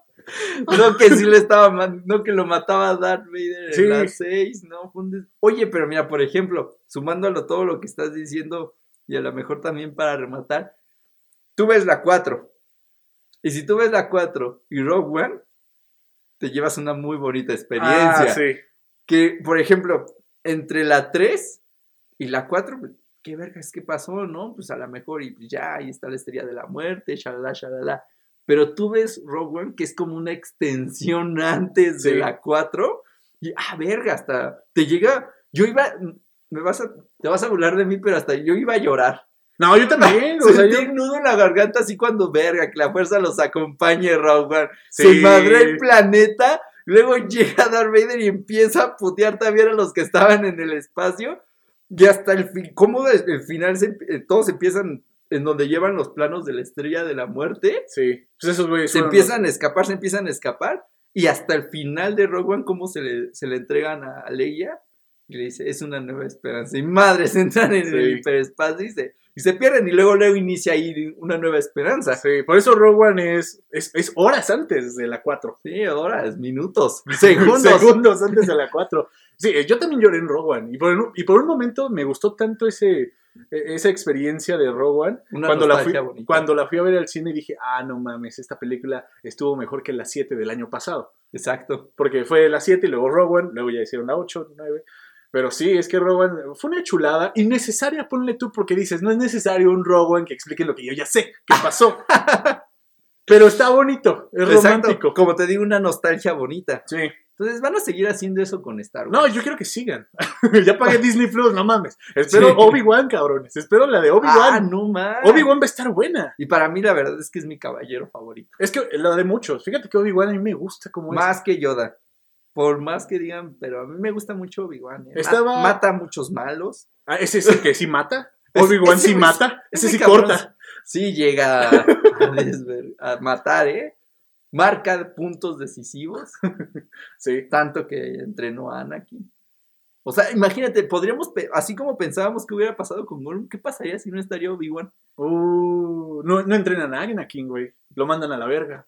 No que sí le estaba, no que lo mataba Darth Vader Sí. en la 6, no. Oye, pero mira, por ejemplo, sumándolo todo lo que estás diciendo y a lo mejor también para rematar, tú ves la 4. Y si tú ves la 4 y Rogue One, te llevas una muy bonita experiencia. Ah, sí. Que, por ejemplo, entre la 3 y la 4, pues, ¿qué vergas qué pasó, no? Pues a lo mejor y ya, ahí está la estrella de la muerte, shalala, shalala. Pero tú ves Rogue One, que es como una extensión antes de la 4, y ah, verga, hasta te llega. Yo iba, me vas a, te vas a burlar de mí, pero hasta yo iba a llorar. No, yo también. o sea, Sentí yo- un nudo en la garganta así cuando verga, que la fuerza los acompañe, Rogue One. Sí. Se madre el planeta, luego llega Darth Vader y empieza a putear también a los que estaban en el espacio. Y hasta el fin, ¿cómo el final se, eh, todos empiezan en donde llevan los planos de la estrella de la muerte? Sí. Pues esos güeyes Se empiezan a escapar, se empiezan a escapar. Y hasta el final de Rogue One, ¿cómo se le, se le entregan a Leia? Y le dice, es una nueva esperanza. Y madres entran en el hiperespacio y se, y se pierden. Y luego luego inicia ahí una nueva esperanza. Sí, por eso Rogue One es, es, es horas antes de la 4. Sí, horas, minutos, segundos. Segundos antes de la 4. Sí, eh, yo también lloré en Rogue One. Y por, un, y por un momento me gustó tanto ese, e- esa experiencia de Rogue One. Una Cuando la, fui, bonita. cuando la fui a ver al cine dije, ah, no mames, esta película estuvo mejor que la 7 del año pasado. Exacto. Porque fue la 7 y luego Rogue One, luego ya hicieron la 8, 9. Pero sí, es que One fue una chulada. Innecesaria, ponle tú, porque dices, no es necesario un One que explique lo que yo ya sé que pasó. Pero está bonito, es Exacto. romántico. Como te digo, una nostalgia bonita. Sí. Entonces van a seguir haciendo eso con Star Wars. No, yo quiero que sigan. ya pagué Disney Plus, no mames. Espero Sí. Obi-Wan, cabrones. Espero la de Obi-Wan. ah, no más. Obi-Wan va a estar buena. Y para mí la verdad es que es mi caballero favorito. Es que la de muchos. Fíjate que Obi-Wan a mí me gusta como es. Más que Yoda. Por más que digan, pero a mí me gusta mucho Obi-Wan. ¿eh? Estaba- Mata a muchos malos. Ah, ¿Ese es el que sí mata? Obi-Wan sí mata. Ese ese sí cabrón corta. Sí llega a, matar, ¿eh? Marca puntos decisivos. Sí. tanto que entrenó a Anakin. O sea, imagínate, podríamos, así como pensábamos que hubiera pasado con Gollum, ¿qué pasaría si no estaría Obi-Wan? Uh, no, no entrenan a Anakin, güey. Lo mandan a la verga.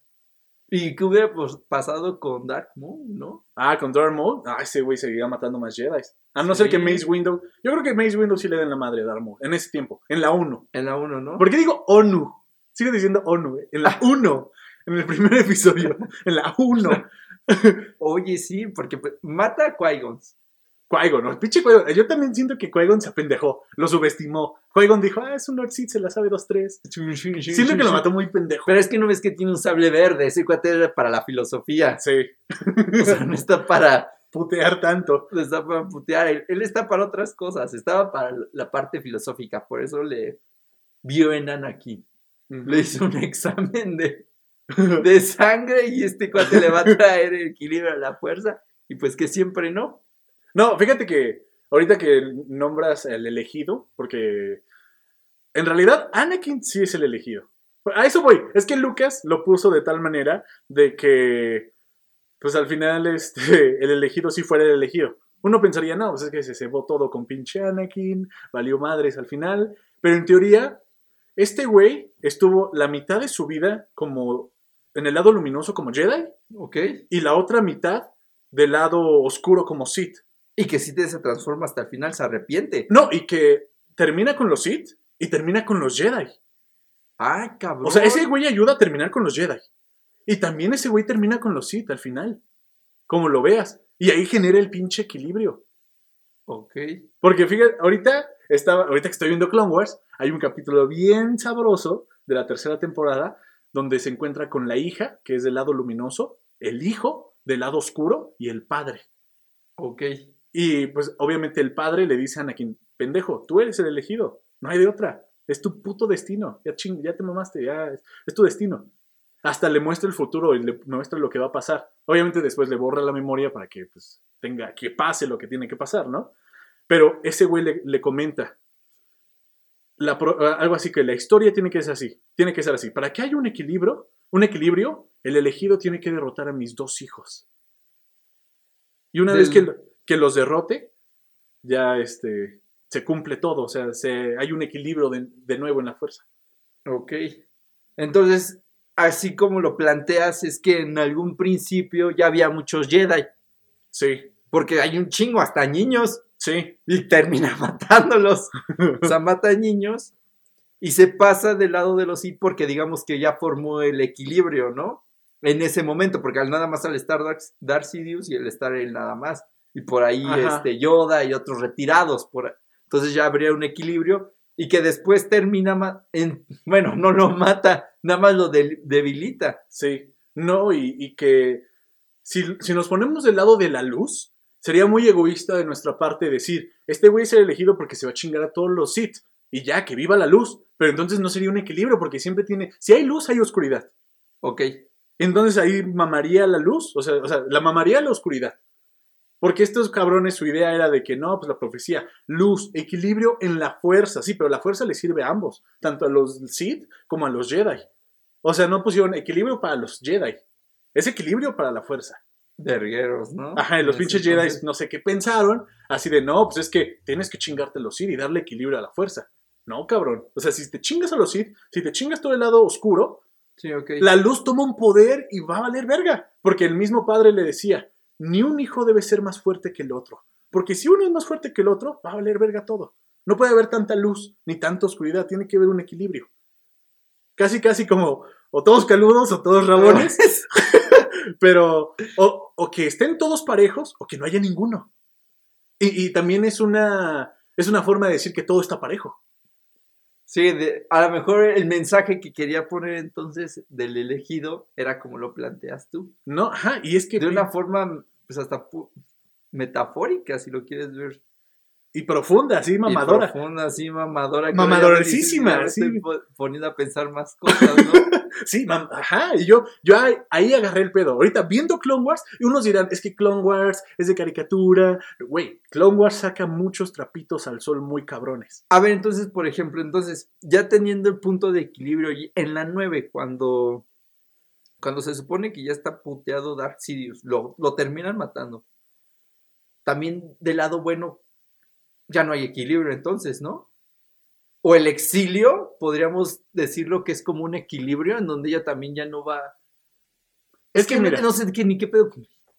¿Y qué hubiera pues, pasado con Dark Moon, no? Ah, con Darth Maul. Ah, ese güey seguirá matando más Jedi. A no ser Sí. que Mace Window. Yo creo que Mace Window sí le den la madre a Darth Maul. En ese tiempo. En la 1. En la 1, ¿no? ¿Por qué digo ONU? Sigo diciendo ONU, güey. En la 1. En el primer episodio. En la 1. Oye, sí, porque pues, mata a Qui-Gon. Qui-Gon, ¿no? El pinche Qui-Gon. Yo también siento que Qui-Gon se apendejó. Lo subestimó. Qui-Gon dijo, ah, es un Lord Sith, se la sabe 2-3. Siento que lo mató muy pendejo. Pero es que no ves que tiene un sable verde, ese cuate era para la filosofía. Sí. O sea, no está para, Putear tanto. no está para putear, él, él está para otras cosas, estaba para la parte filosófica, por eso le vio en Anakin. Le hizo un examen de, de sangre y este cuate le va a traer el equilibrio a la fuerza y pues que siempre no. No, fíjate que ahorita que nombras el elegido, porque en realidad Anakin sí es el elegido. A eso voy. Es que Lucas lo puso de tal manera de que, pues al final, este, el elegido sí fuera el elegido. Uno pensaría, no, pues es que se cebó todo con pinche Anakin, valió madres al final. Pero en teoría, este güey estuvo la mitad de su vida como en el lado luminoso como Jedi ¿Ok? y la otra mitad del lado oscuro como Sith. Y que si te se transforma hasta el final, se arrepiente. No, y que termina con los Sith y termina con los Jedi. ¡Ay, cabrón! O sea, ese güey ayuda a terminar con los Jedi. Y también ese güey termina con los Sith al final. Como lo veas. Y ahí genera el pinche equilibrio. Ok. Porque fíjate, ahorita, estaba, ahorita que estoy viendo Clone Wars, hay un capítulo bien sabroso de la tercera temporada donde se encuentra con la hija, que es del lado luminoso, el hijo del lado oscuro y el padre. Ok. Y pues obviamente el padre le dice a Anakin, pendejo, tú eres el elegido, no hay de otra, es tu puto destino, ya ching, ya te mamaste, ya es, es tu destino. Hasta le muestra el futuro y le muestra lo que va a pasar. Obviamente después le borra la memoria para que pues tenga, que pase lo que tiene que pasar, ¿no? Pero ese güey le, le comenta la algo así que la historia tiene que ser así, tiene que ser así. Para que haya un equilibrio, un equilibrio, el elegido tiene que derrotar a mis dos hijos. Y una Del- vez que, que los derrote, ya este, se cumple todo, o sea, se, hay un equilibrio de, de nuevo en la fuerza. Ok. Entonces, así como lo planteas, es que en algún principio ya había muchos Jedi. Sí, Porque hay un chingo, hasta niños. sí. Y termina matándolos. o sea, mata a niños. Y se pasa del lado de los Sith porque digamos que ya formó el equilibrio, ¿no? En ese momento, porque al nada más al estar Darth Sidious y el estar él nada más. Y por ahí Ajá. este, Yoda y otros retirados. Por... Entonces ya habría un equilibrio. Y que después termina, en... bueno, no lo mata, nada más lo debilita. Sí, no, y, y que si, si nos ponemos del lado de la luz, sería muy egoísta de nuestra parte decir, este güey será elegido porque se va a chingar a todos los Sith, y ya, que viva la luz, pero entonces no sería un equilibrio porque siempre tiene, si hay luz, hay oscuridad. Ok. Entonces ahí mamaría la luz, o sea, o sea, la mamaría la oscuridad. Porque estos cabrones, su idea era de que no, pues la profecía, luz, equilibrio en la fuerza, sí, pero la fuerza le sirve a ambos, tanto a los Sith como a los Jedi. O sea, no pusieron equilibrio para los Jedi, es equilibrio para la fuerza. Vergueros, ¿no? Ajá, y los pinches Jedi no sé qué pensaron, así de no, pues es que tienes que chingarte a los Sith y darle equilibrio a la fuerza. No, cabrón. O sea, si te chingas a los Sith, si te chingas todo el lado oscuro, Sí, ok. la luz toma un poder y va a valer verga. Porque el mismo padre le decía, ni un hijo debe ser más fuerte que el otro. Porque si uno es más fuerte que el otro, va a valer verga todo. No puede haber tanta luz ni tanta oscuridad, tiene que haber un equilibrio. Casi, casi como o todos caludos o todos rabones, pero o, o que estén todos parejos o que no haya ninguno. Y, y también es una, es una forma de decir que todo está parejo. Sí, de- a lo mejor el mensaje que quería poner entonces del elegido era como lo planteas tú. ¿No? Ajá, y es que... De una forma, pues hasta metafórica, si lo quieres ver. Y profunda, así Y mamadora. profunda, así mamadora. dices, sí. estoy po- poniendo a pensar más cosas, ¿no? Sí, ajá, y yo, yo ahí, ahí agarré el pedo. Ahorita viendo Clone Wars, y unos dirán, es que Clone Wars es de caricatura. Güey, Clone Wars saca muchos trapitos al sol muy cabrones. A ver, entonces, por ejemplo, entonces, ya teniendo el punto de equilibrio y en la 9, cuando, cuando se supone que ya está puteado Dark Sidious, lo, lo terminan matando. También del lado bueno, ya no hay equilibrio entonces, ¿no? O el exilio, podríamos decirlo que es como un equilibrio en donde ella también ya no va. Es que mira, no sé qué, ni qué pedo.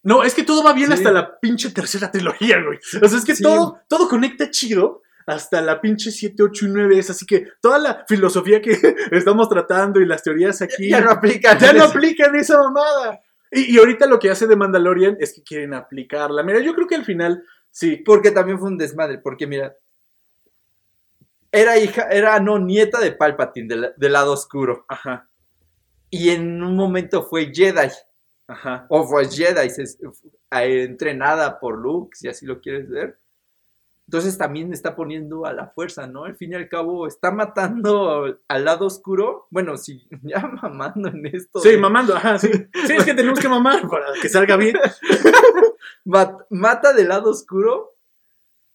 no, es que todo va bien Sí. hasta la pinche tercera trilogía, güey. O sea, es que Sí. todo, todo conecta chido hasta la pinche 7, 8 y 9 es. Así que toda la filosofía que estamos tratando y las teorías aquí Ya no aplica. ya no aplican esa mamada. Y, y ahorita lo que hace de Mandalorian es que quieren aplicarla. Mira, yo creo que al final, sí, Porque también fue un desmadre, porque mira, era hija, era no, nieta de Palpatine, del, del lado oscuro. ajá, Y en un momento fue Jedi, ajá. o fue Jedi, se- entrenada por Luke, si así lo quieres ver. Entonces también está poniendo a la fuerza, ¿no? Al fin y al cabo, está matando al lado oscuro. Bueno, si ya mamando en esto. Sí, de- mamando, ajá, sí. Sí, es que tenemos que mamar para que salga bien. mat- mata del lado oscuro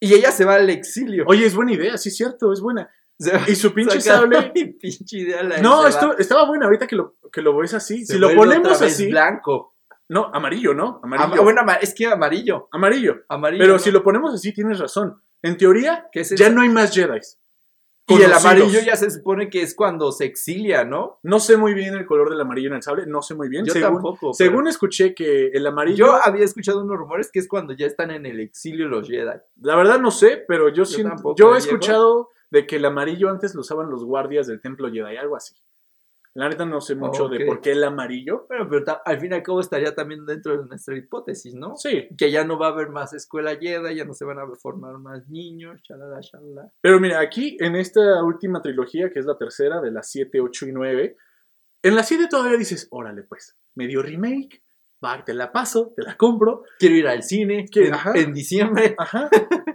y ella se va al exilio. Oye, es buena idea, sí, cierto, es buena. Y su pinche sable. Mi pinche idea la No, esto, estaba buena ahorita que lo, que lo ves así. Se si lo ponemos así. blanco. No, amarillo, ¿no? Amarillo. Ama- bueno, es que amarillo. amarillo. Amarillo. Pero ¿no? si lo ponemos así, tienes razón. En teoría, ¿Qué es ya no hay más Jedi. Y el amarillo ya se supone que es cuando se exilia, ¿no? No sé muy bien el color del amarillo en el sable, no sé muy bien. Yo según, tampoco. pero- según escuché que el amarillo. Yo había escuchado unos rumores que es cuando ya están en el exilio los Jedi. La verdad no sé, pero yo, siento- tampoco, yo he Diego. escuchado de que el amarillo antes lo usaban los guardias del templo Jedi, algo así. La neta no sé mucho de por qué el amarillo. Bueno, pero al fin y al cabo estaría también dentro de nuestra hipótesis, ¿no? Sí, Que ya no va a haber más escuela Jedi, ya no se van a formar más niños, chalala, chalala. pero mira, aquí en esta última trilogía, que es la tercera de las 7, 8 y 9, en la 7 todavía dices, órale pues, medio remake, va, te la paso, te la compro, Quiero ir al cine Que- en, ajá. en diciembre. ajá.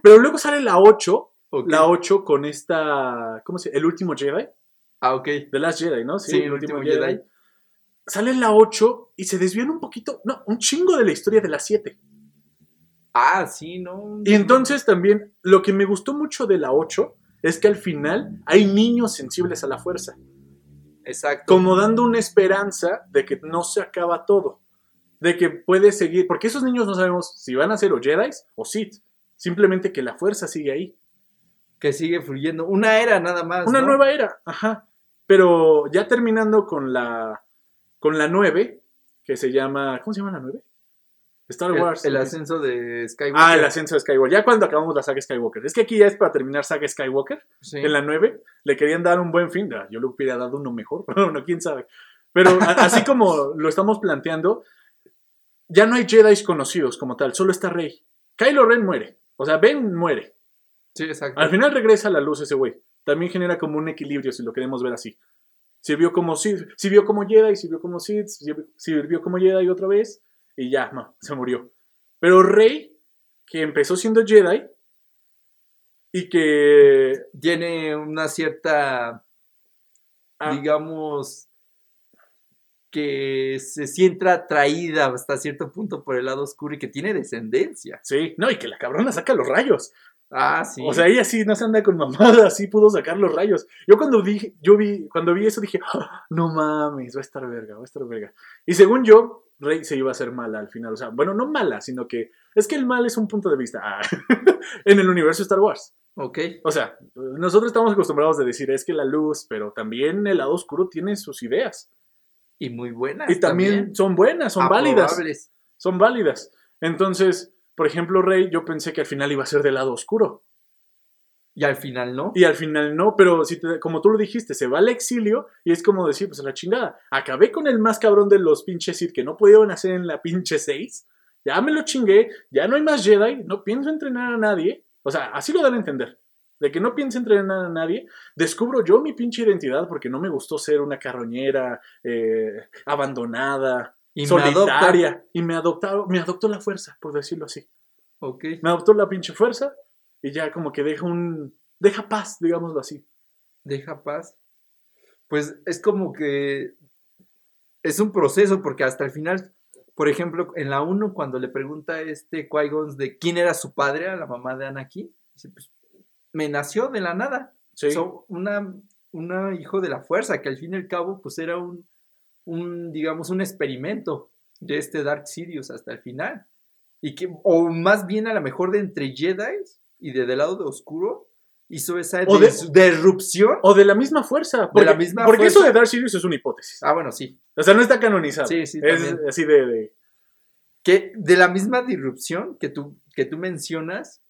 Pero luego sale la 8, Ok. la 8 con esta, ¿cómo se llama? El último Jedi, Ah, ok. The Last Jedi, ¿no? Sí, el último Jedi. Sale la 8 y se desvían un poquito, no, un chingo de la historia de la 7. Ah, sí, ¿no? Y entonces también lo que me gustó mucho de la 8 es que al final hay niños sensibles a la fuerza, Exacto. como dando una esperanza de que no se acaba todo, de que puede seguir, porque esos niños no sabemos si van a ser o Jedi o Sith, simplemente que la fuerza sigue ahí. Que sigue fluyendo. Una era nada más. Una ¿no? nueva era, ajá. Pero ya terminando con la con la 9, que se llama. ¿Cómo se llama la 9? Star Wars. El, el ascenso de Skywalker. Ah, el ascenso de Skywalker. Ya cuando acabamos la saga Skywalker. Es que aquí ya es para terminar saga Skywalker. Sí. En la 9 le querían dar un buen fin. Ah, Yo le hubiera dado uno mejor, pero bueno, quién sabe. Pero así como lo estamos planteando, ya no hay Jedi conocidos como tal, solo está Rey. Kylo Ren muere. O sea, Ben muere. Sí, exacto. Al final regresa a la luz ese güey. También genera como un equilibrio si lo queremos ver así. Sirvió como Sith, sirvió como Jedi, sirvió como Sith, sirvió- como Jedi otra vez y ya, no, se murió. Pero Rey, que empezó siendo Jedi y que Tiene una cierta, Ah. digamos, que se siente atraída hasta cierto punto por el lado oscuro y que tiene descendencia. sí, no, y que la cabrona saca los rayos. Ah, sí. O sea, ella sí no se anda con mamadas, sí pudo sacar los rayos. Yo cuando vi, yo vi, cuando vi eso dije, "Ah, no mames, va a estar verga, va a estar verga. Y según yo, Rey se iba a hacer mala al final. O sea, bueno, no mala, sino que es que el mal es un punto de vista ah, en el universo Star Wars. ok. O sea, nosotros estamos acostumbrados de decir es que la luz, pero también el lado oscuro tiene sus ideas. Y muy buenas. Y también, son buenas, son válidas. Son válidas. Entonces, por ejemplo, Rey, yo pensé que al final iba a ser del lado oscuro. Y al final no. Y al final no, pero si te- como tú lo dijiste, se va al exilio y es como decir, pues a la chingada. Acabé con el más cabrón de los pinches Sith que no pudieron hacer en la pinche 6. Ya me lo chingué, ya no hay más Jedi, no pienso entrenar a nadie. O sea, así lo dan a entender. De que no pienso entrenar a nadie. Descubro yo mi pinche identidad porque no me gustó ser una carroñera, eh, abandonada, Y me solitaria. y me adoptaron, me adoptó la fuerza, por decirlo así. Ok. Me adoptó la pinche fuerza y ya como que deja un... Deja paz, digámoslo así. Deja paz. Pues es como que es un proceso porque hasta el final, por ejemplo, en la 1 cuando le pregunta a este Qui-Gon de quién era su padre a la mamá de Anakin, dice, pues me nació de la nada. Sí. Son una, una hijo de la fuerza, que al fin y al cabo, pues era un, un, digamos, un experimento de este Dark Sidious hasta el final. Y que, o más bien a lo mejor de entre Jedi y de del lado de oscuro, hizo esa O de-. O de la misma fuerza. Porque, la misma porque eso de Darth Sirius es una hipótesis. Ah, bueno, sí. O sea, no está canonizado. Sí, sí, Es también. así de, de- Que de la misma disrupción que tú, que tú mencionas,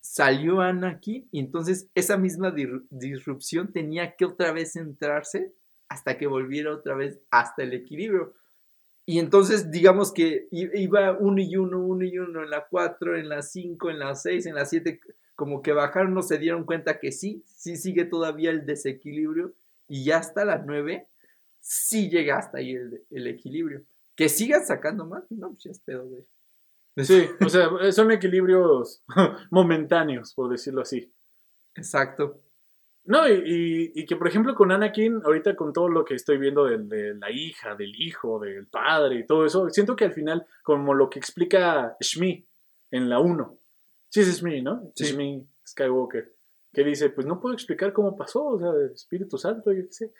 salió Anakin y entonces esa misma disrupción tenía que otra vez centrarse hasta que volviera otra vez hasta el equilibrio. Y entonces, digamos que iba uno y uno, uno y uno en la 4, en la 5, en la 6, en la 7, como que bajaron, no se dieron cuenta que sí, sí sigue todavía el desequilibrio y ya hasta la 9, sí llega hasta ahí el, el equilibrio. Que sigan sacando más, no, pues ya es pedo de... Sí, o sea, son equilibrios momentáneos, por decirlo así. Exacto. No, y, y- y que por ejemplo con Anakin, ahorita con todo lo que estoy viendo de, de la hija, del hijo, del padre y todo eso, siento que al final, como lo que explica Shmi en la 1, sí es Shmi, ¿no? Sí. Shmi Skywalker, que dice, pues no puedo explicar cómo pasó, o sea, el Espíritu Santo, yo qué sé.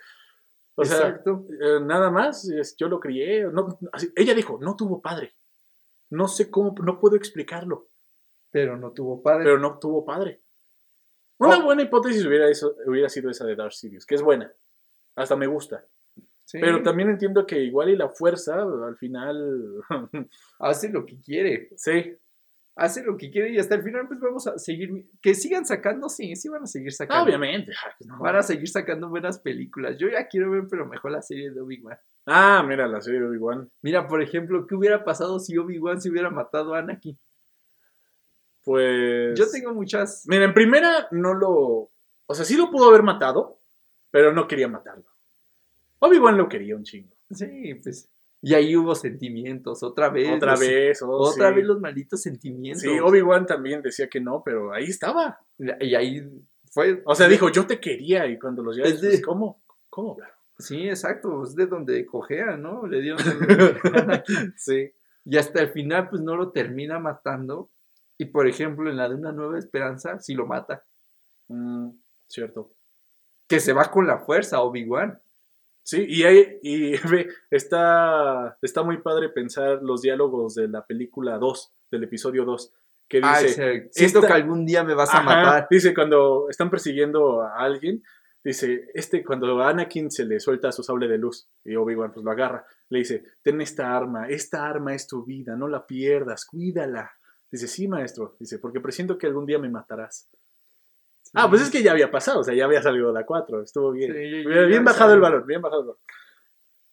O sea, Exacto. eh, nada más, es- yo lo crié. no- así- ella dijo, no tuvo padre. No sé cómo, no puedo explicarlo, Pero no tuvo padre. pero no tuvo padre. Una Oh. buena hipótesis hubiera, eso, hubiera sido esa de Darth Sidious, que es buena. Hasta me gusta. Sí, Pero también entiendo que igual y la fuerza, al final. hace lo que quiere. sí. Hace lo que quiere y hasta el final pues vamos a seguir. Que sigan sacando, sí, sí van a seguir sacando. obviamente. pues no. Van a seguir sacando buenas películas. Yo ya quiero ver, pero mejor la serie de Obi-Wan. Ah, mira, la serie de Obi-Wan. Mira, por ejemplo, ¿qué hubiera pasado si Obi-Wan se hubiera matado a Anakin? Pues. Yo tengo muchas. Mira, en primera no lo. O sea, sí lo pudo haber matado, pero no quería matarlo. Obi-Wan lo quería un chingo. Sí, pues. Y ahí hubo sentimientos, otra vez. Otra los- vez, oh, Otra sí. vez los malditos sentimientos. Sí, Obi-Wan también decía que no, pero ahí estaba. Y ahí fue. O sea, dijo, yo te quería, y cuando los llevas, de- pues, ¿cómo? ¿Cómo? claro? Sí, exacto. Es de donde cojea, ¿no? Le dieron. sí. Y hasta el final, pues no lo termina matando. Y por ejemplo, en la de Una Nueva Esperanza, sí lo mata. Mm, cierto. Que se va con la fuerza, Obi-Wan. Sí, y, hay, y ve, está, está muy padre pensar los diálogos de la película 2, del episodio 2, que dice, Ay, siento esta- que algún día me vas a Ajá, matar. dice cuando están persiguiendo a alguien, dice, este, cuando a Anakin se le suelta su sable de luz y Obi-Wan pues lo agarra, le dice, ten esta arma, esta arma es tu vida, no la pierdas, cuídala. Dice, sí, maestro. Dice, porque presiento que algún día me matarás. Ah, pues es que ya había pasado, o sea, ya había salido la 4, estuvo bien. Sí, bien, bajado el valor, bien bajado el valor.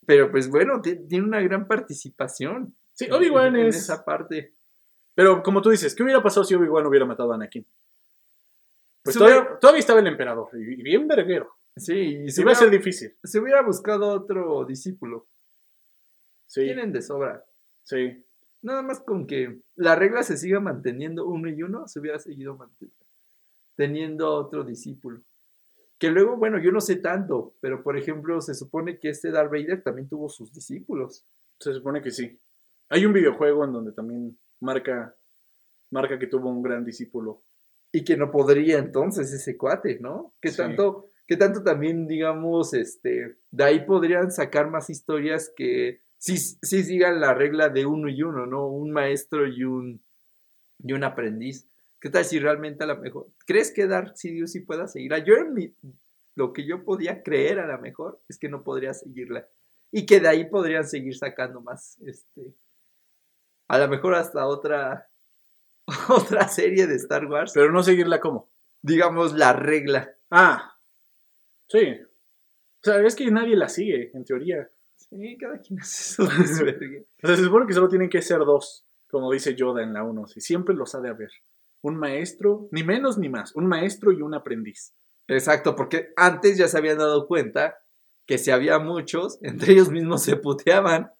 Pero pues bueno, ti- tiene una gran participación. Sí, Obi-Wan en, en es... esa parte. Pero como tú dices, ¿qué hubiera pasado si Obi-Wan hubiera matado a Anakin? Pues todavía, estaba el emperador, y bien verguero. Sí, y se Iba a ser difícil. se hubiera buscado otro discípulo. Sí, Tienen de sobra. sí. Nada más con que la regla se siga manteniendo uno y uno, se hubiera seguido manteniendo. Teniendo otro discípulo. Que luego, bueno, yo no sé tanto, pero por ejemplo, se supone que este Darth Vader también tuvo sus discípulos. Se supone que sí. Hay un videojuego en donde también marca, marca que tuvo un gran discípulo. Y que no podría entonces ese cuate, ¿no? Que Sí. tanto, que tanto también, digamos, este, de ahí podrían sacar más historias que sí, sí sigan la regla de uno y uno, ¿no? Un maestro y un, y un aprendiz. ¿Qué tal si realmente a lo mejor, crees que Dark Sidious sí pueda seguirla? Yo en mi, lo que yo podía creer a lo mejor es que no podría seguirla. Y que de ahí podrían seguir sacando más, este, a lo mejor hasta otra, otra serie de Star Wars Pero no seguirla como. digamos, la regla. Ah, sí. O sea, es que nadie la sigue, en teoría. Sí, cada quien hace su desvergue. O sea, se supone que solo tienen que ser dos, como dice Yoda en la 1. Y siempre los ha de haber. Un maestro, ni menos ni más. Un maestro y un aprendiz. Exacto, porque antes ya se habían dado cuenta que si había muchos, entre ellos mismos se puteaban.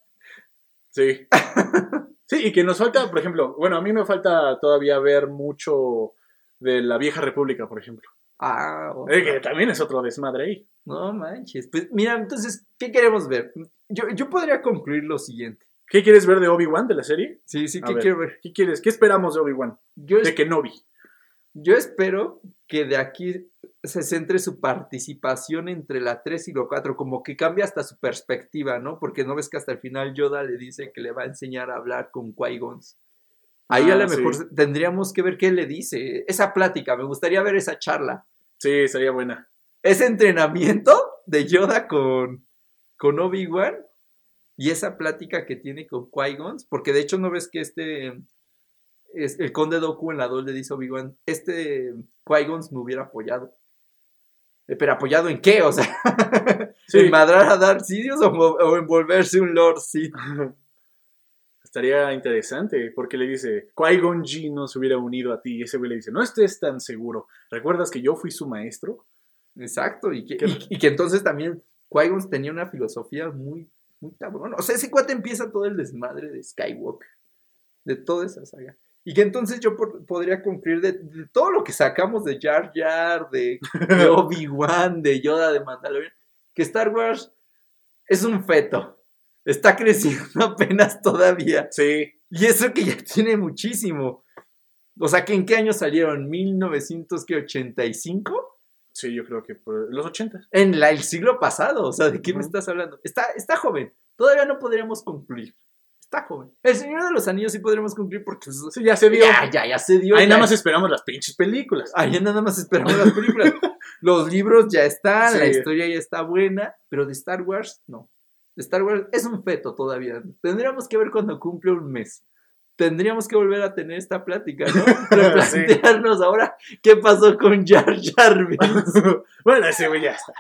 Sí. Sí, y que nos falta, por ejemplo, bueno, a mí me falta todavía ver mucho de la vieja república, por ejemplo. Ah, Eh, otra. que también es otro desmadre ahí. no manches. Pues mira, entonces, ¿qué queremos ver? Yo, yo podría concluir lo siguiente. ¿Qué quieres ver de Obi-Wan de la serie? Sí, sí, A ¿qué ver. quiero ver? ¿Qué quieres? ¿Qué esperamos de Obi-Wan? Yo, De Kenobi. yo espero que de aquí se centre su participación entre la 3 y la 4, como que cambie hasta su perspectiva, ¿no? Porque no ves que hasta el final Yoda le dice que le va a enseñar a hablar con Qui-Gon. Ahí a Ah, lo mejor sí. tendríamos que ver qué le dice, esa plática, me gustaría ver esa charla, Sí, sería buena. ese entrenamiento de Yoda con, con Obi-Wan y esa plática que tiene con Qui-Gon, porque de hecho no ves que este, es, el conde Doku en la 2 le dice a Obi-Wan, este Qui-Gon me hubiera apoyado. Eh, ¿Pero apoyado en qué? O sea, Sí. ¿en madrar a Darth Sidious o, o en volverse un Lord Sith? Estaría interesante, porque le dice, Qui-Gon Jinn no se hubiera unido a ti. Y ese güey le dice, no estés tan seguro. ¿Recuerdas que yo fui su maestro? Exacto, y que, y que entonces también Qui-Gon tenía una filosofía muy, muy cabrón. O sea, ese cuate empieza todo el desmadre de Skywalker, de toda esa saga. Y que entonces yo por- podría concluir de, de todo lo que sacamos de Jar Jar, de, de Obi-Wan, de Yoda, de Mandalorian, que Star Wars es un feto. Está creciendo apenas todavía. Sí, Y eso que ya tiene muchísimo. O sea, que ¿en qué año salieron? ¿1985? Sí, yo creo que por los 80. En la- el siglo pasado, o sea, ¿de qué me estás hablando? Está, está joven, todavía no podríamos concluir. Está joven. El Señor de los Anillos sí podríamos concluir porque Sí, ya se vio. ya, ya, ya se dio. Ahí ya- nada más esperamos las pinches películas. Ahí nada más esperamos las películas. Los libros ya están, la historia ya está buena, pero de Star Wars no. Star Wars es un feto todavía. Tendríamos que ver cuando cumple un mes. Tendríamos que volver a tener esta plática, ¿no? Replantearnos ahora qué pasó con Jar Jar bueno, ese güey ya está.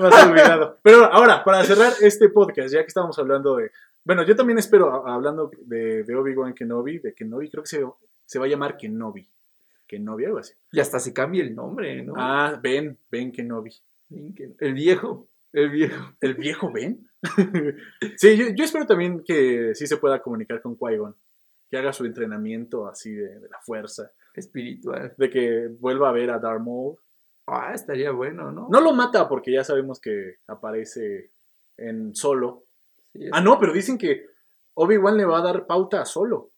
Más olvidado. Pero ahora, para cerrar este podcast, ya que estamos hablando de. Bueno, yo también espero, hablando de, de Obi-Wan Kenobi, de Kenobi, creo que se, se va a llamar Kenobi. Kenobi, algo así. Y hasta se cambia el nombre, ¿no? Ah, Ben, Ben Kenobi. El viejo, el viejo. ¿El viejo Ben? sí, yo, yo espero también que sí se pueda comunicar con Qui-Gon. Que haga su entrenamiento así de, de la fuerza. espiritual. De que vuelva a ver a Darth Maul. Ah, estaría bueno, ¿no? No lo mata porque ya sabemos que aparece en solo. Sí, Ah, no, pero dicen que Obi-Wan le va a dar pauta a solo.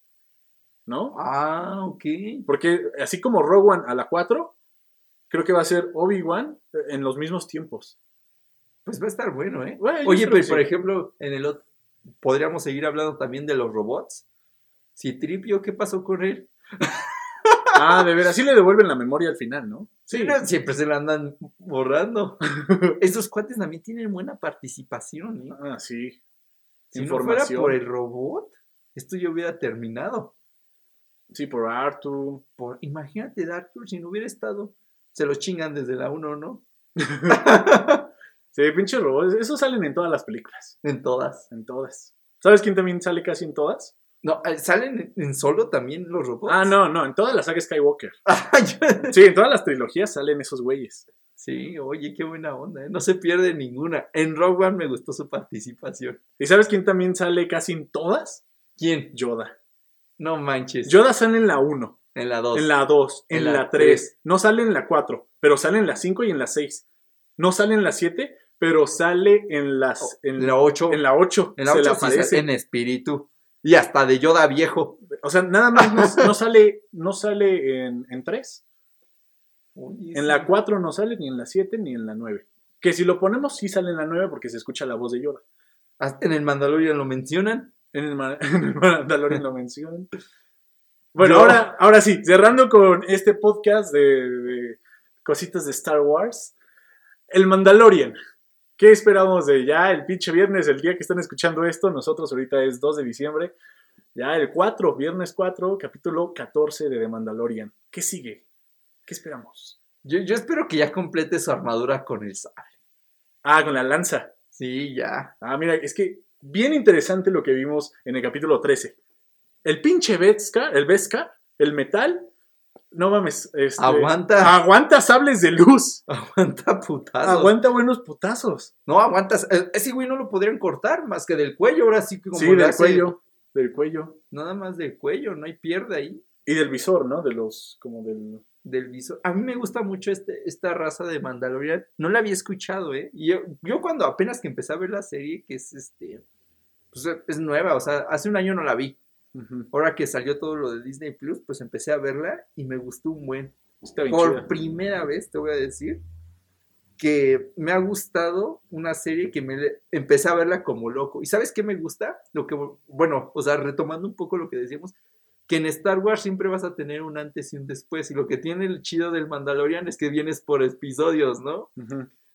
¿No? Ah, ok. Porque así como Rogue One a la 4, creo que va a ser Obi-Wan en los mismos tiempos. Pues va a estar bueno, ¿eh? Bueno, Oye, pero que por ejemplo, en el otro, podríamos seguir hablando también de los robots. Si Tripio, ¿qué pasó con él? Ah, de veras, sí le devuelven la memoria al final, ¿no? Sí, siempre se la andan borrando. Esos cuates también tienen buena participación, ¿eh? ah, sí. Si no fuera Información. por el robot, esto ya hubiera terminado. Sí, por Arthur. Por, imagínate, Darktour, si no hubiera estado, se lo chingan desde la 1, ¿no? Sí, pinche robots. Esos salen en todas las películas. en todas. En todas. ¿Sabes quién también sale casi en todas? No, eh, ¿salen en- solo también los robots? Ah, no, no, en toda la saga Skywalker. Ah, Sí, en todas las trilogías salen esos güeyes. sí, oye, qué buena onda, ¿eh? No se pierde ninguna. En Rogue One me gustó su participación. ¿Y sabes quién también sale casi en todas? ¿Quién? Yoda. No manches. Yoda sale en la 1, En la 2. en la 2, en, En la, la 3. tres. No sale en la 4, pero sale en la 5 y en la 6. No sale en la 7, pero sale en las en, En la 8. en la 8. En la se le 8 sí aparece. en espíritu. Y hasta de Yoda viejo. O sea, nada más no, no sale no sale en, en 3. Oye, En la 4 no sale ni en la 7 ni en la 9. Que si lo ponemos sí sale en la 9 porque se escucha la voz de Yoda. Hasta En el Mandalorian lo mencionan. En el, Ma- en el Mandalorian lo mencionan. Bueno, Yo- ahora, ahora sí, cerrando con este podcast de, de cositas de Star Wars. El Mandalorian. ¿Qué esperamos de ya el pinche viernes, el día que están escuchando esto? Nosotros ahorita es 2 de diciembre. Ya el 4, viernes 4, capítulo 14 de The Mandalorian. ¿Qué sigue? ¿Qué esperamos? Yo, yo espero que ya complete su armadura con el sable. Ah, con la lanza. Sí, ya. Ah, mira, es que bien interesante lo que vimos en el capítulo 13. El pinche Beskar, el Beskar, el metal, no mames, este, Aguanta. aguanta sables de luz, Aguanta putazos. aguanta buenos putazos. No, aguantas. Eh, Ese güey no lo podrían cortar más que del cuello. Ahora sí que como sí, del hace- cuello, del cuello Nada más del cuello, no hay pierde ahí. y del visor, ¿no? De los, como del... Del visor. A mí me gusta mucho este, esta raza de Mandalorian. No la había escuchado, ¿eh? Y yo, yo cuando apenas que empecé a ver la serie, que es este. Pues es nueva, o sea, hace un año no la vi. Ahora que salió todo lo de Disney Plus, pues empecé a verla y me gustó un buen. Por chida. primera vez te voy a decir que me ha gustado una serie que me empecé a verla como loco. ¿Y sabes qué me gusta? Lo que, bueno, o sea, retomando un poco lo que decíamos, que en Star Wars siempre vas a tener un antes y un después. Y lo que tiene el chido del Mandalorian es que vienes por episodios, ¿no?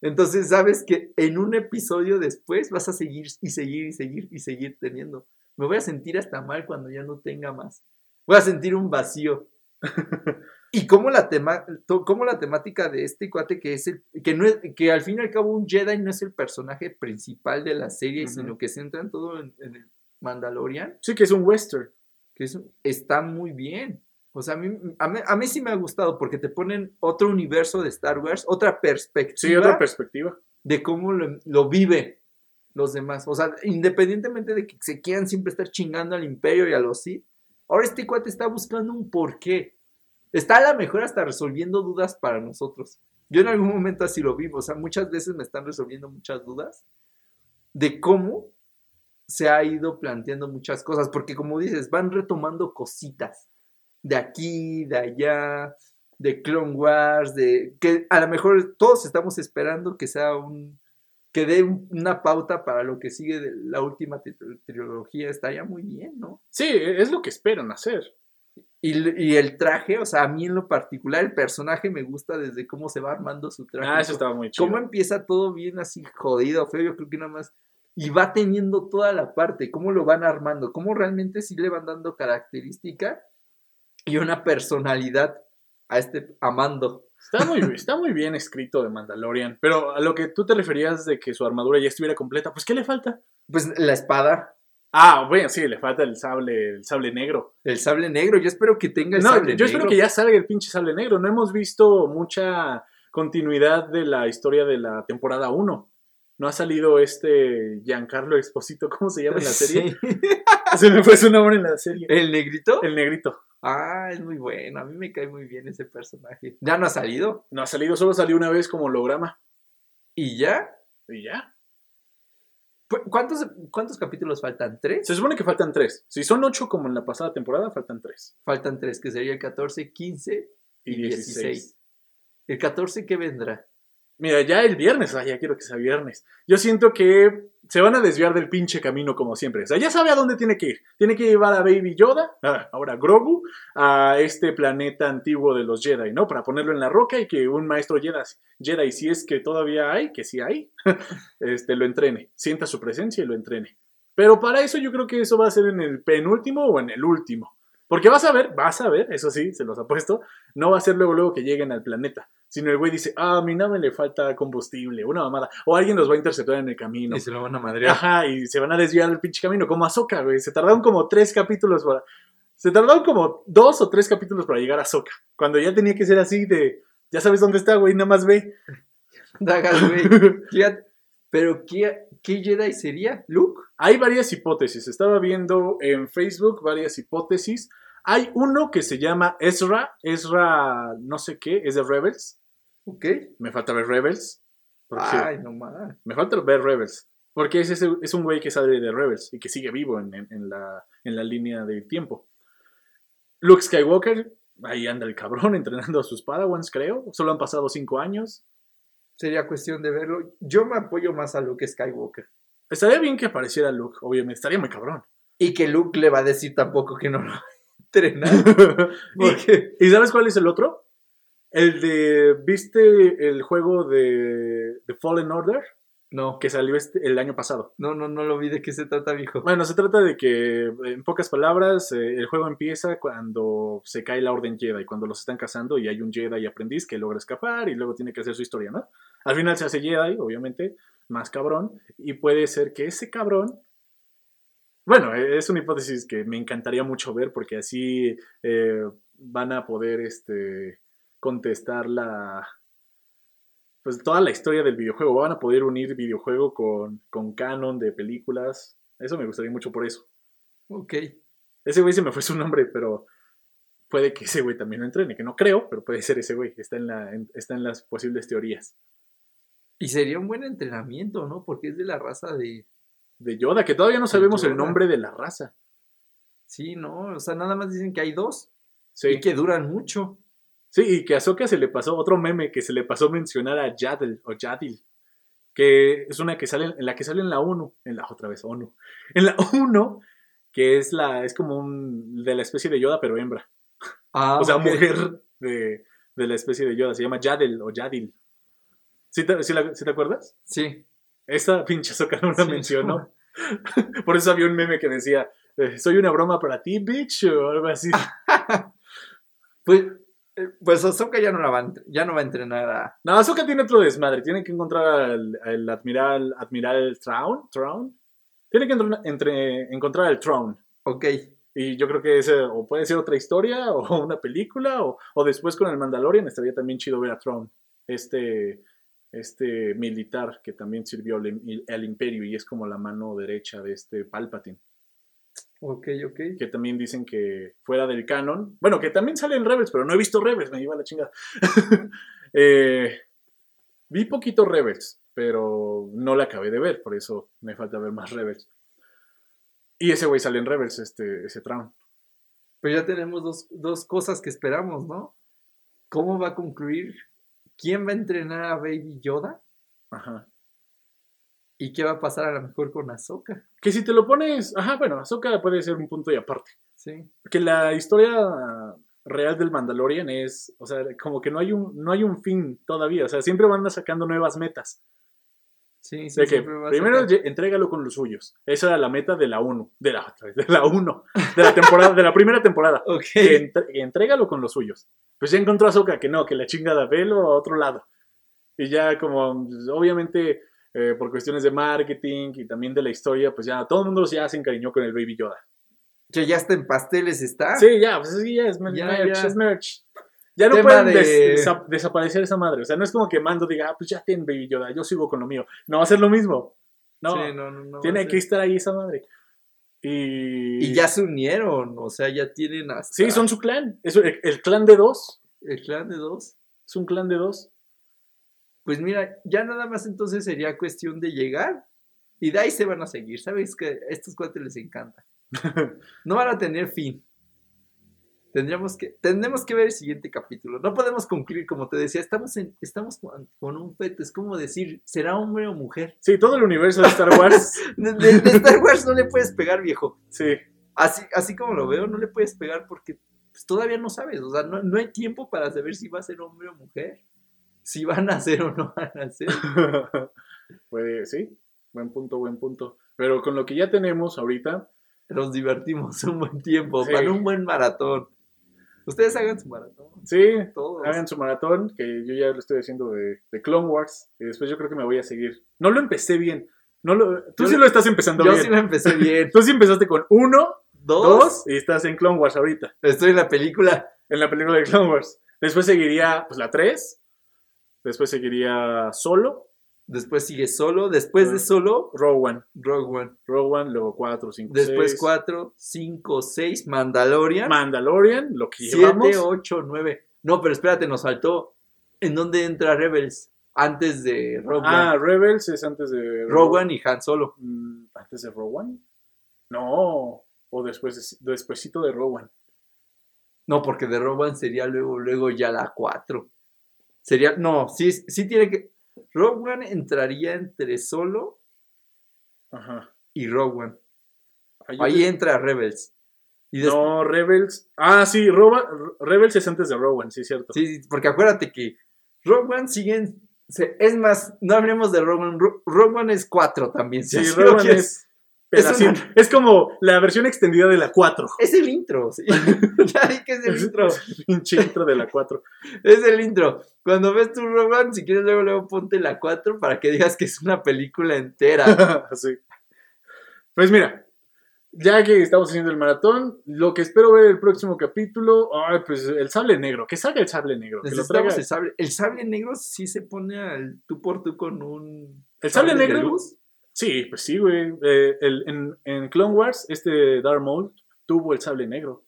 Entonces sabes que en un episodio después vas a seguir y seguir y seguir y seguir teniendo. Me voy a sentir hasta mal cuando ya no tenga más. Voy a sentir un vacío. y como la, tema, la temática de este cuate que es el, que no es, que al fin y al cabo un Jedi no es el personaje principal de la serie, sino que se centra en todo en, en el Mandalorian, Sí, que es un western. que es, está muy bien. O sea, a mí, a, mí, a mí sí me ha gustado porque te ponen otro universo de Star Wars, otra perspectiva Sí, otra perspectiva. de cómo lo, lo vive los demás. O sea, independientemente de que se quieran siempre estar chingando al imperio y a los Sith, ahora este cuate está buscando un porqué. Está a la mejor hasta resolviendo dudas para nosotros. Yo en algún momento así lo vivo. O sea, muchas veces me están resolviendo muchas dudas de cómo se ha ido planteando muchas cosas. Porque como dices, van retomando cositas de aquí, de allá, de Clone Wars, de que a lo mejor todos estamos esperando que sea un que dé un- una pauta para lo que sigue de la última tri- trilogía, estaría muy bien, ¿no? Sí, es lo que esperan hacer. Y, y el traje, o sea, a mí en lo particular, el personaje me gusta desde cómo se va armando su traje. Ah, eso estaba muy chido. Cómo empieza todo bien así jodido, feo, yo creo que nada más. Y va teniendo toda la parte, cómo lo van armando, cómo realmente sí le van dando característica y una personalidad a este Amando. Está muy, está muy bien escrito de Mandalorian. Pero a lo que tú te referías de que su armadura ya estuviera completa, pues ¿qué le falta? Pues la espada, Ah, bueno, sí, le falta el sable, el sable negro. el sable negro, yo espero que tenga el No, sable yo espero que ya salga el pinche sable negro. No hemos visto mucha continuidad de la historia de la temporada 1. No ha salido este Giancarlo Exposito, ¿cómo se llama en la serie? Sí. Se me fue su nombre en la serie. ¿El negrito? El negrito. Ah, es muy bueno. A mí me cae muy bien ese personaje. Ya no ha salido. No ha salido, solo salió una vez como holograma. ¿Y ya? Y ya. ¿Cu- ¿Cuántos, cuántos capítulos faltan? ¿Tres? Se supone que faltan tres. Si son ocho como en la pasada temporada, faltan tres. Faltan tres, que sería el 14, 15 Y y 16. 16. ¿El 14 qué vendrá? Mira, ya el viernes, ay, ya quiero que sea viernes. Yo siento que se van a desviar del pinche camino como siempre. O sea, ya sabe a dónde tiene que ir. Tiene que llevar a Baby Yoda, ah, ahora Grogu, a este planeta antiguo de los Jedi, ¿no? Para ponerlo en la roca y que un maestro Jedi, Jedi si es que todavía hay, que sí hay, este, lo entrene. Sienta su presencia y lo entrene. Pero para eso yo creo que eso va a ser en el penúltimo o en el último. Porque vas a ver, vas a ver, eso sí, se los apuesto, no va a ser luego luego que lleguen al planeta sino el güey dice, ah, a mi nave le falta combustible, una mamada. O alguien los va a interceptar en el camino. Y se lo van a madrear. Ajá, y se van a desviar del pinche camino, como Ahsoka, güey. Se tardaron como tres capítulos para... Se tardaron como dos o tres capítulos para llegar a Ahsoka. Cuando ya tenía que ser así de, ya sabes dónde está, güey, nada más ve. Dagas, güey. Pero, ¿qué, ¿qué Jedi sería? ¿Luke? Hay varias hipótesis. Estaba viendo en Facebook varias hipótesis. Hay uno que se llama Ezra, Ezra no sé qué, es de Rebels. Ok. Me falta ver Rebels. Ay, no más. Me falta ver Rebels. Porque es, es un güey que sale de Rebels y que sigue vivo en, la, en la línea del tiempo. Luke Skywalker, ahí anda el cabrón entrenando a sus Padawans, creo. Solo han pasado cinco años. Sería cuestión de verlo. Yo me apoyo más a Luke Skywalker. Estaría bien que apareciera Luke, obviamente. Estaría muy cabrón. Y que Luke le va a decir tampoco que no lo entrenar. ¿Y sabes cuál es el otro? El de. ¿Viste el juego de, The Fallen Order? No. Que salió este, el año pasado. No, no, no lo vi. ¿De qué se trata, viejo? Bueno, se trata de que, en pocas palabras, eh, el juego empieza cuando se cae la Orden Jedi, cuando los están cazando y hay un Jedi aprendiz que logra escapar y luego tiene que hacer su historia, ¿no? Al final se hace Jedi, obviamente, más cabrón, y puede ser que ese cabrón. Bueno, e, es una hipótesis que me encantaría mucho ver porque así eh, van a poder, este contestar la, pues toda la historia del videojuego. Van a poder unir videojuego con, con canon de películas. Eso me gustaría mucho por eso. Ok. Ese güey se me fue su nombre, pero puede que ese güey también lo entrene, que no creo, pero puede ser ese güey. Está en, la, está en las posibles teorías. Y sería un buen entrenamiento, ¿no? Porque es de la raza de... De Yoda, que todavía no sabemos el nombre de la raza. Sí, no, o sea, nada más dicen que hay dos. Sí. Y que duran mucho. Sí, y que a Ahsoka se le pasó otro meme que se le pasó mencionar a Yadel o Yadil, que es una que sale en la que sale en la 1, en la otra vez ONU. En la 1 que es la es como un de la especie de Yoda pero hembra. Ah, o sea, mujer de, de, la especie de Yoda, se llama Yadel o Yadil. ¿Sí te, sí te acuerdas? Sí. Esa pinche Ahsoka no la mencionó. Por eso había un meme que decía, eh, soy una broma para ti, bitch, o algo así. pues eh, pues Ahsoka ya no, la va, ya no va a entrenar a... No, Ahsoka tiene otro desmadre. Tiene que encontrar al, admiral, admiral Traun. Traun. Tiene que entre, encontrar al Traun. Ok. Y yo creo que ese o puede ser otra historia o una película o, o después con el Mandalorian estaría también chido ver a Traun. Este, este militar que también sirvió al Imperio y es como la mano derecha de este Palpatine. Ok, ok. Que también dicen que fuera del canon. Bueno, que también sale en Rebels, pero no he visto Rebels, me lleva la chingada. Eh, vi poquito Rebels, pero no la acabé de ver, por eso me falta ver más Rebels. Y ese güey sale en Rebels, este, ese Traum. Pues ya tenemos dos, dos cosas que esperamos, ¿no? ¿Cómo va a concluir? ¿Quién va a entrenar a Baby Yoda? Ajá. ¿Y qué va a pasar a lo mejor con Ahsoka? Que si te lo pones, ajá, bueno, Ahsoka puede ser un punto y aparte. Sí. Que la historia real del Mandalorian es, o sea, como que no hay un, no hay un fin todavía, o sea, siempre van sacando nuevas metas. Sí, sí, de que primero entrégalo con los suyos. Esa era la meta de la 1, de la de la 1, de la temporada, de la primera temporada. Ok. Que, entrégalo con los suyos. Pues ya encontró a Ahsoka que no, que la chingada, velo a otro lado. Y ya como, obviamente eh, por cuestiones de marketing y también de la historia, pues ya todo el mundo ya se encariñó con el Baby Yoda. Que ya está en pasteles, ¿está? Sí, ya, pues ya es merch, ya. es merch. Ya no pueden desaparecer esa madre. O sea, no es como que Mando diga, ah, pues ya tiene Baby Yoda, yo sigo con lo mío. No va a ser lo mismo. No, no, no, tiene que estar ahí esa madre. Y... y ya se unieron, o sea, ya tienen hasta... Sí, son su clan. Es el, el clan de dos. El clan de dos. Es un clan de dos. Pues mira, ya nada más entonces sería cuestión de llegar y de ahí se van a seguir. Sabes que a estos cuates les encanta. No van a tener fin. Tendríamos que, tendremos que ver el siguiente capítulo. No podemos concluir, como te decía, estamos, en, estamos con, un feto. Es como decir, ¿será hombre o mujer? Sí, todo el universo de Star Wars. De, de- de Star Wars no le puedes pegar, viejo. sí. Así, así como lo veo, no le puedes pegar porque pues, todavía no sabes. O sea, no, no hay tiempo para saber si va a ser hombre o mujer. Si van a ser o no van a ser. Puede, sí. Buen punto, buen punto. Pero con lo que ya tenemos ahorita, Nos divertimos un buen tiempo Sí. para un buen maratón. Ustedes hagan su maratón. sí, Todos. hagan su maratón, que yo ya lo estoy haciendo de, de Clone Wars, y después yo creo que me voy a seguir. No lo empecé bien. No lo, tú Yo sí lo- lo estás empezando Yo bien. sí lo empecé bien. Tú sí empezaste con uno, Dos. dos, y estás en Clone Wars ahorita, Estoy en la película. en la película de Clone Wars. Después seguiría, pues, la 3. Después seguiría Solo, Después sigue solo. Después de Ah. solo, Rogue One. Rogue One. Rogue One, luego 4, 5, Después 6. cuatro, cinco, seis, Mandalorian. Mandalorian, lo que llevamos. 7, 8, 9. No, pero espérate, nos faltó. ¿En dónde entra Rebels? Antes de Rogue Ah, One. Rebels es antes de Rogue One y Han Solo. Mm, ¿Antes de Rogue One? No, o después de, despuésito de Rogue One. No, porque de Rogue One sería luego, luego ya la 4. Sería, no, sí, sí tiene que. Rogue One entraría entre Solo Ajá. y Rogue One. Ah, Ahí te- entra Rebels. Y No, Rebels. Ah, sí, Roba- Rebels es antes de Rogue One, sí, cierto. Sí, porque acuérdate que Rogue One siguen. Es más, no hablemos de Rogue One. Ro- Rogue One es 4 también. si Sí, Rogue One quieres. Es, es una- es como la versión extendida de la 4. Es el intro. sí. ya di que es el intro. Pinche intro de la 4. Es el intro. Cuando ves tu One, si quieres luego, luego ponte la 4 para que digas que es una película entera. sí. Pues mira, ya que estamos haciendo el maratón, lo que espero ver el próximo capítulo, ay, pues el sable negro, que salga el sable negro, que lo traiga. El sable. El sable negro sí se pone al tú por tú con un. El sable negro. Sí, pues sí, güey. Eh, el- en, en Clone Wars, este Darth Maul tuvo el sable negro.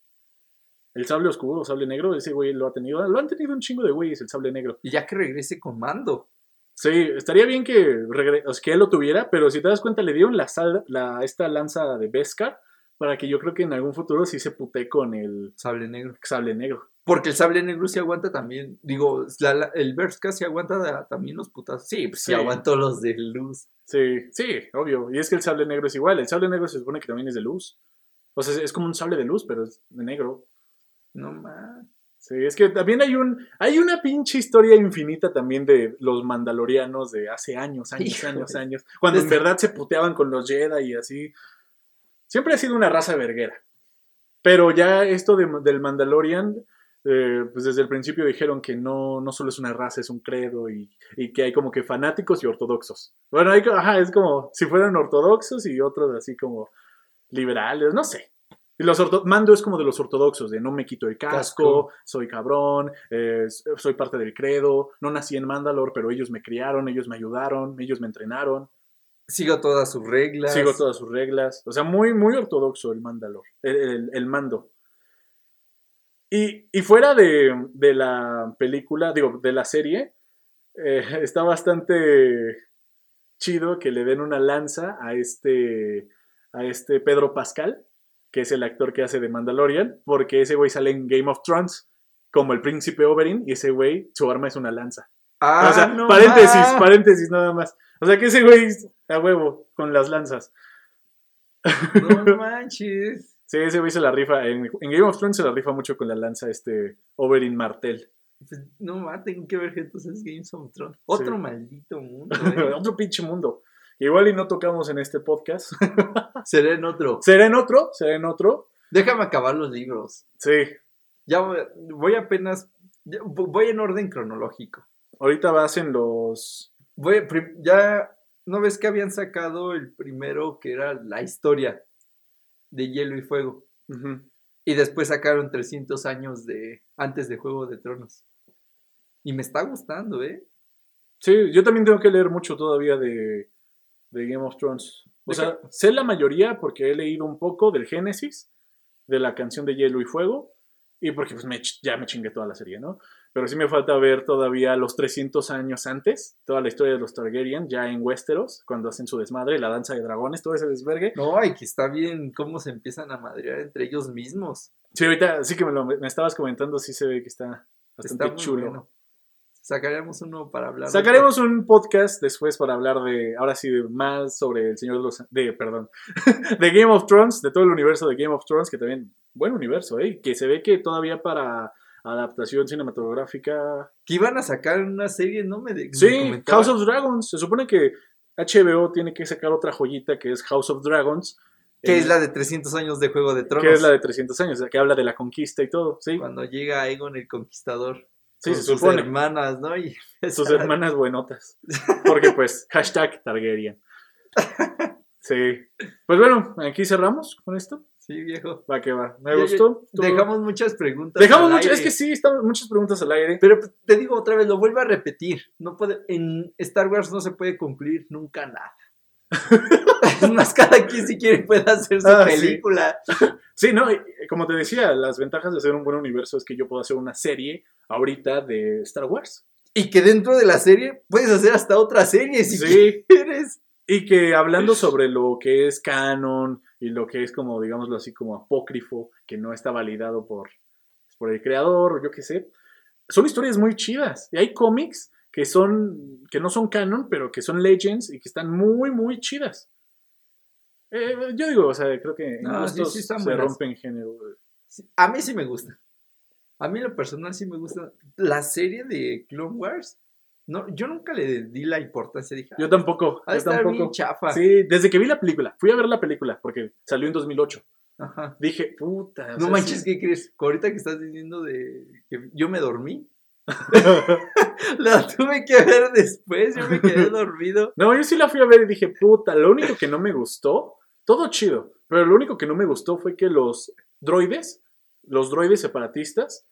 El sable oscuro, sable negro, ese güey lo ha tenido. Lo han tenido un chingo de güeyes, el sable negro. Y ya que regrese con mando. Sí, estaría bien que, regre- o sea, que él lo tuviera, pero si te das cuenta, le dieron la, sal- la esta lanza de Beskar para que yo creo que en algún futuro sí se pute con el Sable negro. sable negro. Porque el sable negro sí aguanta también. Digo, la- la- el Berska sí aguanta da- también los putazos. Sí, pues sí, Sí. aguantó los de luz. Sí, sí, obvio. Y es que el sable negro es igual. El sable negro se supone que también es de luz. O sea, es como un sable de luz, pero es de negro. No más. Sí, es que también hay un hay una pinche historia infinita también de los mandalorianos de hace años, años, Híjole. años, años, cuando en verdad se puteaban con los Jedi y así. Siempre ha sido una raza verguera. Pero ya esto de- del Mandalorian, eh, pues desde el principio dijeron que no, no solo es una raza, es un credo y, y que hay como que fanáticos y ortodoxos. Bueno, hay, ajá, es como si fueran ortodoxos y otros así como liberales, no sé. Los Mando es como de los ortodoxos, de no me quito el casco, Casco. soy cabrón, eh, soy parte del credo, no nací en Mandalore, pero ellos me criaron, ellos me ayudaron, ellos me entrenaron, Sigo todas sus reglas. sigo todas sus reglas. O sea, muy, muy ortodoxo el Mandalor, el, el- mando. Y, y fuera de, de la película, digo, de la serie, eh, está bastante chido que le den una lanza a este, a este Pedro Pascal, que es el actor que hace de Mandalorian, porque ese güey sale en Game of Thrones como el príncipe Oberyn y ese güey, su arma es una lanza. Ah, o sea, no paréntesis, más. paréntesis nada más. O sea, que ese güey a huevo con las lanzas. No manches. Sí, ese güey se la rifa. En, en Game of Thrones se la rifa mucho con la lanza este Oberyn Martell. Pues, no más, tengo que ver que entonces Games of Thrones. Otro Sí. maldito mundo. ¿eh? otro pinche mundo. Igual y no tocamos en este podcast. Será en otro. ¿Será en otro? ¿Será en otro? Déjame acabar los libros. Sí. Ya voy, apenas. Voy en orden cronológico. Ahorita vas en los. Ya. ¿No ves que habían sacado el primero que era la historia de Hielo y Fuego? Y después sacaron 300 años de antes de Juego de Tronos. Y me está gustando, ¿eh? Sí, yo también tengo que leer mucho todavía de, de Game of Thrones. O ¿De sea, sé la mayoría porque he leído un poco del Génesis, de la canción de Hielo y Fuego, y porque pues me ya me chingué toda la serie, ¿no? Pero sí me falta ver todavía los 300 años antes, toda la historia de los Targaryen, ya en Westeros, cuando hacen su desmadre, la danza de dragones, todo ese desvergue. No, y que está bien cómo se empiezan a madrear entre ellos mismos. Sí, ahorita sí que me lo me estabas comentando, sí se ve que está bastante Está muy chulo. bueno. Sacaríamos uno para hablar. de- Sacaremos un podcast después para hablar de, ahora sí, de más sobre el Señor de los, de, perdón, de Game of Thrones, de todo el universo de Game of Thrones, que también, buen universo, ¿eh? Que se ve que todavía para adaptación cinematográfica... Que iban a sacar una serie, ¿no? Me, de- Sí. House of Dragons, se supone que HBO tiene que sacar otra joyita que es House of Dragons. Que eh, es la de 300 años de Juego de Tronos. que es la de 300 años, que habla de la conquista y todo, sí. Cuando llega Aegon el Conquistador. Sí, con se sus supone. hermanas, ¿no? Y Sus hermanas buenotas. Porque pues, hashtag Targaryen. Sí. Pues bueno, aquí cerramos con esto. Sí, viejo. Va que va. Me gustó. Dejamos muchas preguntas. Dejamos aire. es que sí, estamos muchas preguntas al aire. Pero pues, te digo otra vez, lo vuelvo a repetir. No puede, en Star Wars no se puede concluir nunca nada. es más, cada quien si quiere puede hacer su Ah, película. Sí, no, como te decía, las ventajas de hacer un buen universo es que yo puedo hacer una serie ahorita de Star Wars. Y que dentro de la serie puedes hacer hasta otra serie si Sí. quieres. Y que hablando sobre lo que es canon y lo que es como, digámoslo así, como apócrifo, que no está validado por, por el creador o yo qué sé, son historias muy chidas. Y hay cómics que son, que no son canon, pero que son legends y que están muy, muy chidas. Eh, yo digo, o sea, creo que No, sí, gustos sí están se buenas. rompen género. Sí, A mí sí me gusta. A mí en lo personal sí me gusta. La serie de Clone Wars, no, yo nunca le di la importancia. Dije, Yo tampoco, yo chafa. Sí, desde que vi la película, fui a ver la película porque salió en 2008. Ajá. Dije, puta. No manches, sí. ¿qué crees? Ahorita que estás diciendo de que yo me dormí, la tuve que ver después, yo me quedé dormido. No, yo sí la fui a ver y dije, puta, lo único que no me gustó, todo chido, pero lo único que no me gustó fue que los droides, los droides separatistas,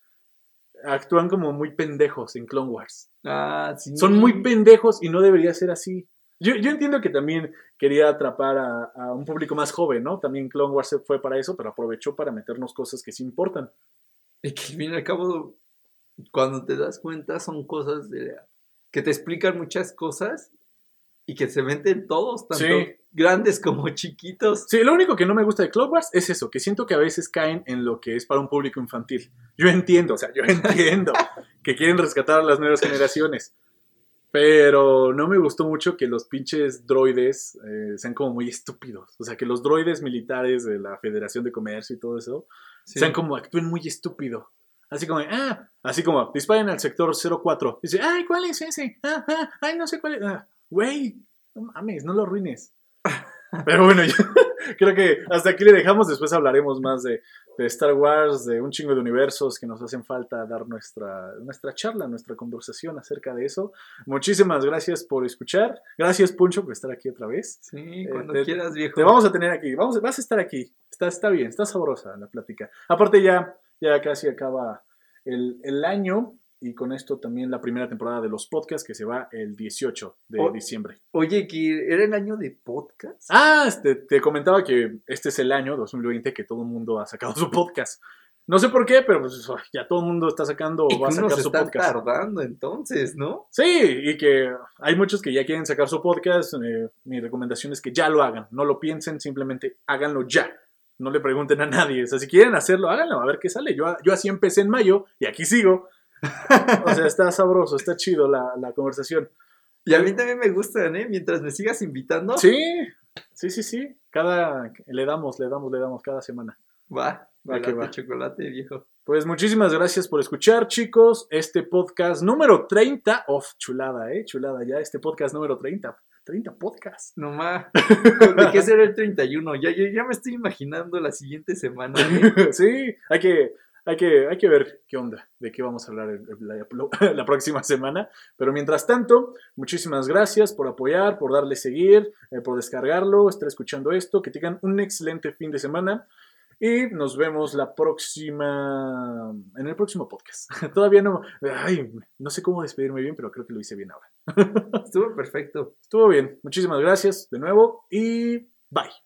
actúan como muy pendejos en Clone Wars. Ah, sí. Son muy pendejos y no debería ser así. Yo, yo entiendo que también quería atrapar a, a un público más joven, ¿no? También Clone Wars fue para eso, pero aprovechó para meternos cosas que sí importan. Y que al fin y al cabo, cuando te das cuenta, son cosas de, que te explican muchas cosas y que se venden todos, tanto Sí. grandes como chiquitos. Sí, lo único que no me gusta de Clone Wars es eso, que siento que a veces caen en lo que es para un público infantil. Yo entiendo, o sea, yo entiendo que quieren rescatar a las nuevas generaciones. Pero no me gustó mucho que los pinches droides eh, sean como muy estúpidos. O sea, que los droides militares de la Federación de Comercio y todo eso Sí. sean como, actúen muy estúpido. Así como, ah, así como, disparen al sector 04. Dice, ay, ¿cuál es ese? Ah, ah, ay, no sé cuál es. Ah, Güey, no mames, no lo arruines. Pero bueno, yo creo que hasta aquí le dejamos. Después hablaremos más de, de Star Wars, de un chingo de universos que nos hacen falta dar nuestra, nuestra charla, nuestra conversación acerca de eso. Muchísimas gracias por escuchar. Gracias, Puncho, por estar aquí otra vez. Sí, cuando te- quieras, viejo. Te vamos a tener aquí, vamos, vas a estar aquí. Está, está bien, está sabrosa la plática. Aparte ya, ya casi acaba el, el año y con esto también la primera temporada de los podcasts que se va el 18 de Oh. diciembre. Oye, que era el año de podcast. Ah, este, te comentaba que este es el año 2020 que todo el mundo ha sacado su podcast. No sé por qué, pero pues, ya todo el mundo está sacando o va a sacar su podcast. tardando entonces, ¿no? Sí, y que hay muchos que ya quieren sacar su podcast. eh, mi recomendación es que ya lo hagan. No lo piensen, simplemente háganlo ya. No le pregunten a nadie. O sea, si quieren hacerlo, háganlo, a ver qué sale. Yo, yo así empecé en mayo y aquí sigo. O sea, está sabroso, está chido la, la conversación. Y a mí también me gustan, ¿eh? Mientras me sigas invitando, Sí, sí, sí, sí. Cada, le damos, le damos, le damos cada semana. va. Va que va. chocolate, viejo. Pues muchísimas gracias por escuchar, chicos. Este podcast número 30. Uf, chulada, eh, chulada ya. Este podcast número 30. 30 podcasts. No más. ¿De qué será el 31? Ya, ya, ya me estoy imaginando la siguiente semana. ¿eh? sí, hay que, hay, que, hay que ver qué onda, de qué vamos a hablar la, la próxima semana. Pero mientras tanto, muchísimas gracias por apoyar, por darle seguir, eh, por descargarlo, estar escuchando esto. Que tengan un excelente fin de semana. Y nos vemos la próxima. En el próximo podcast. Todavía no. Ay, no sé cómo despedirme bien, pero creo que lo hice bien ahora. Estuvo perfecto. Estuvo bien. Muchísimas gracias de nuevo y bye.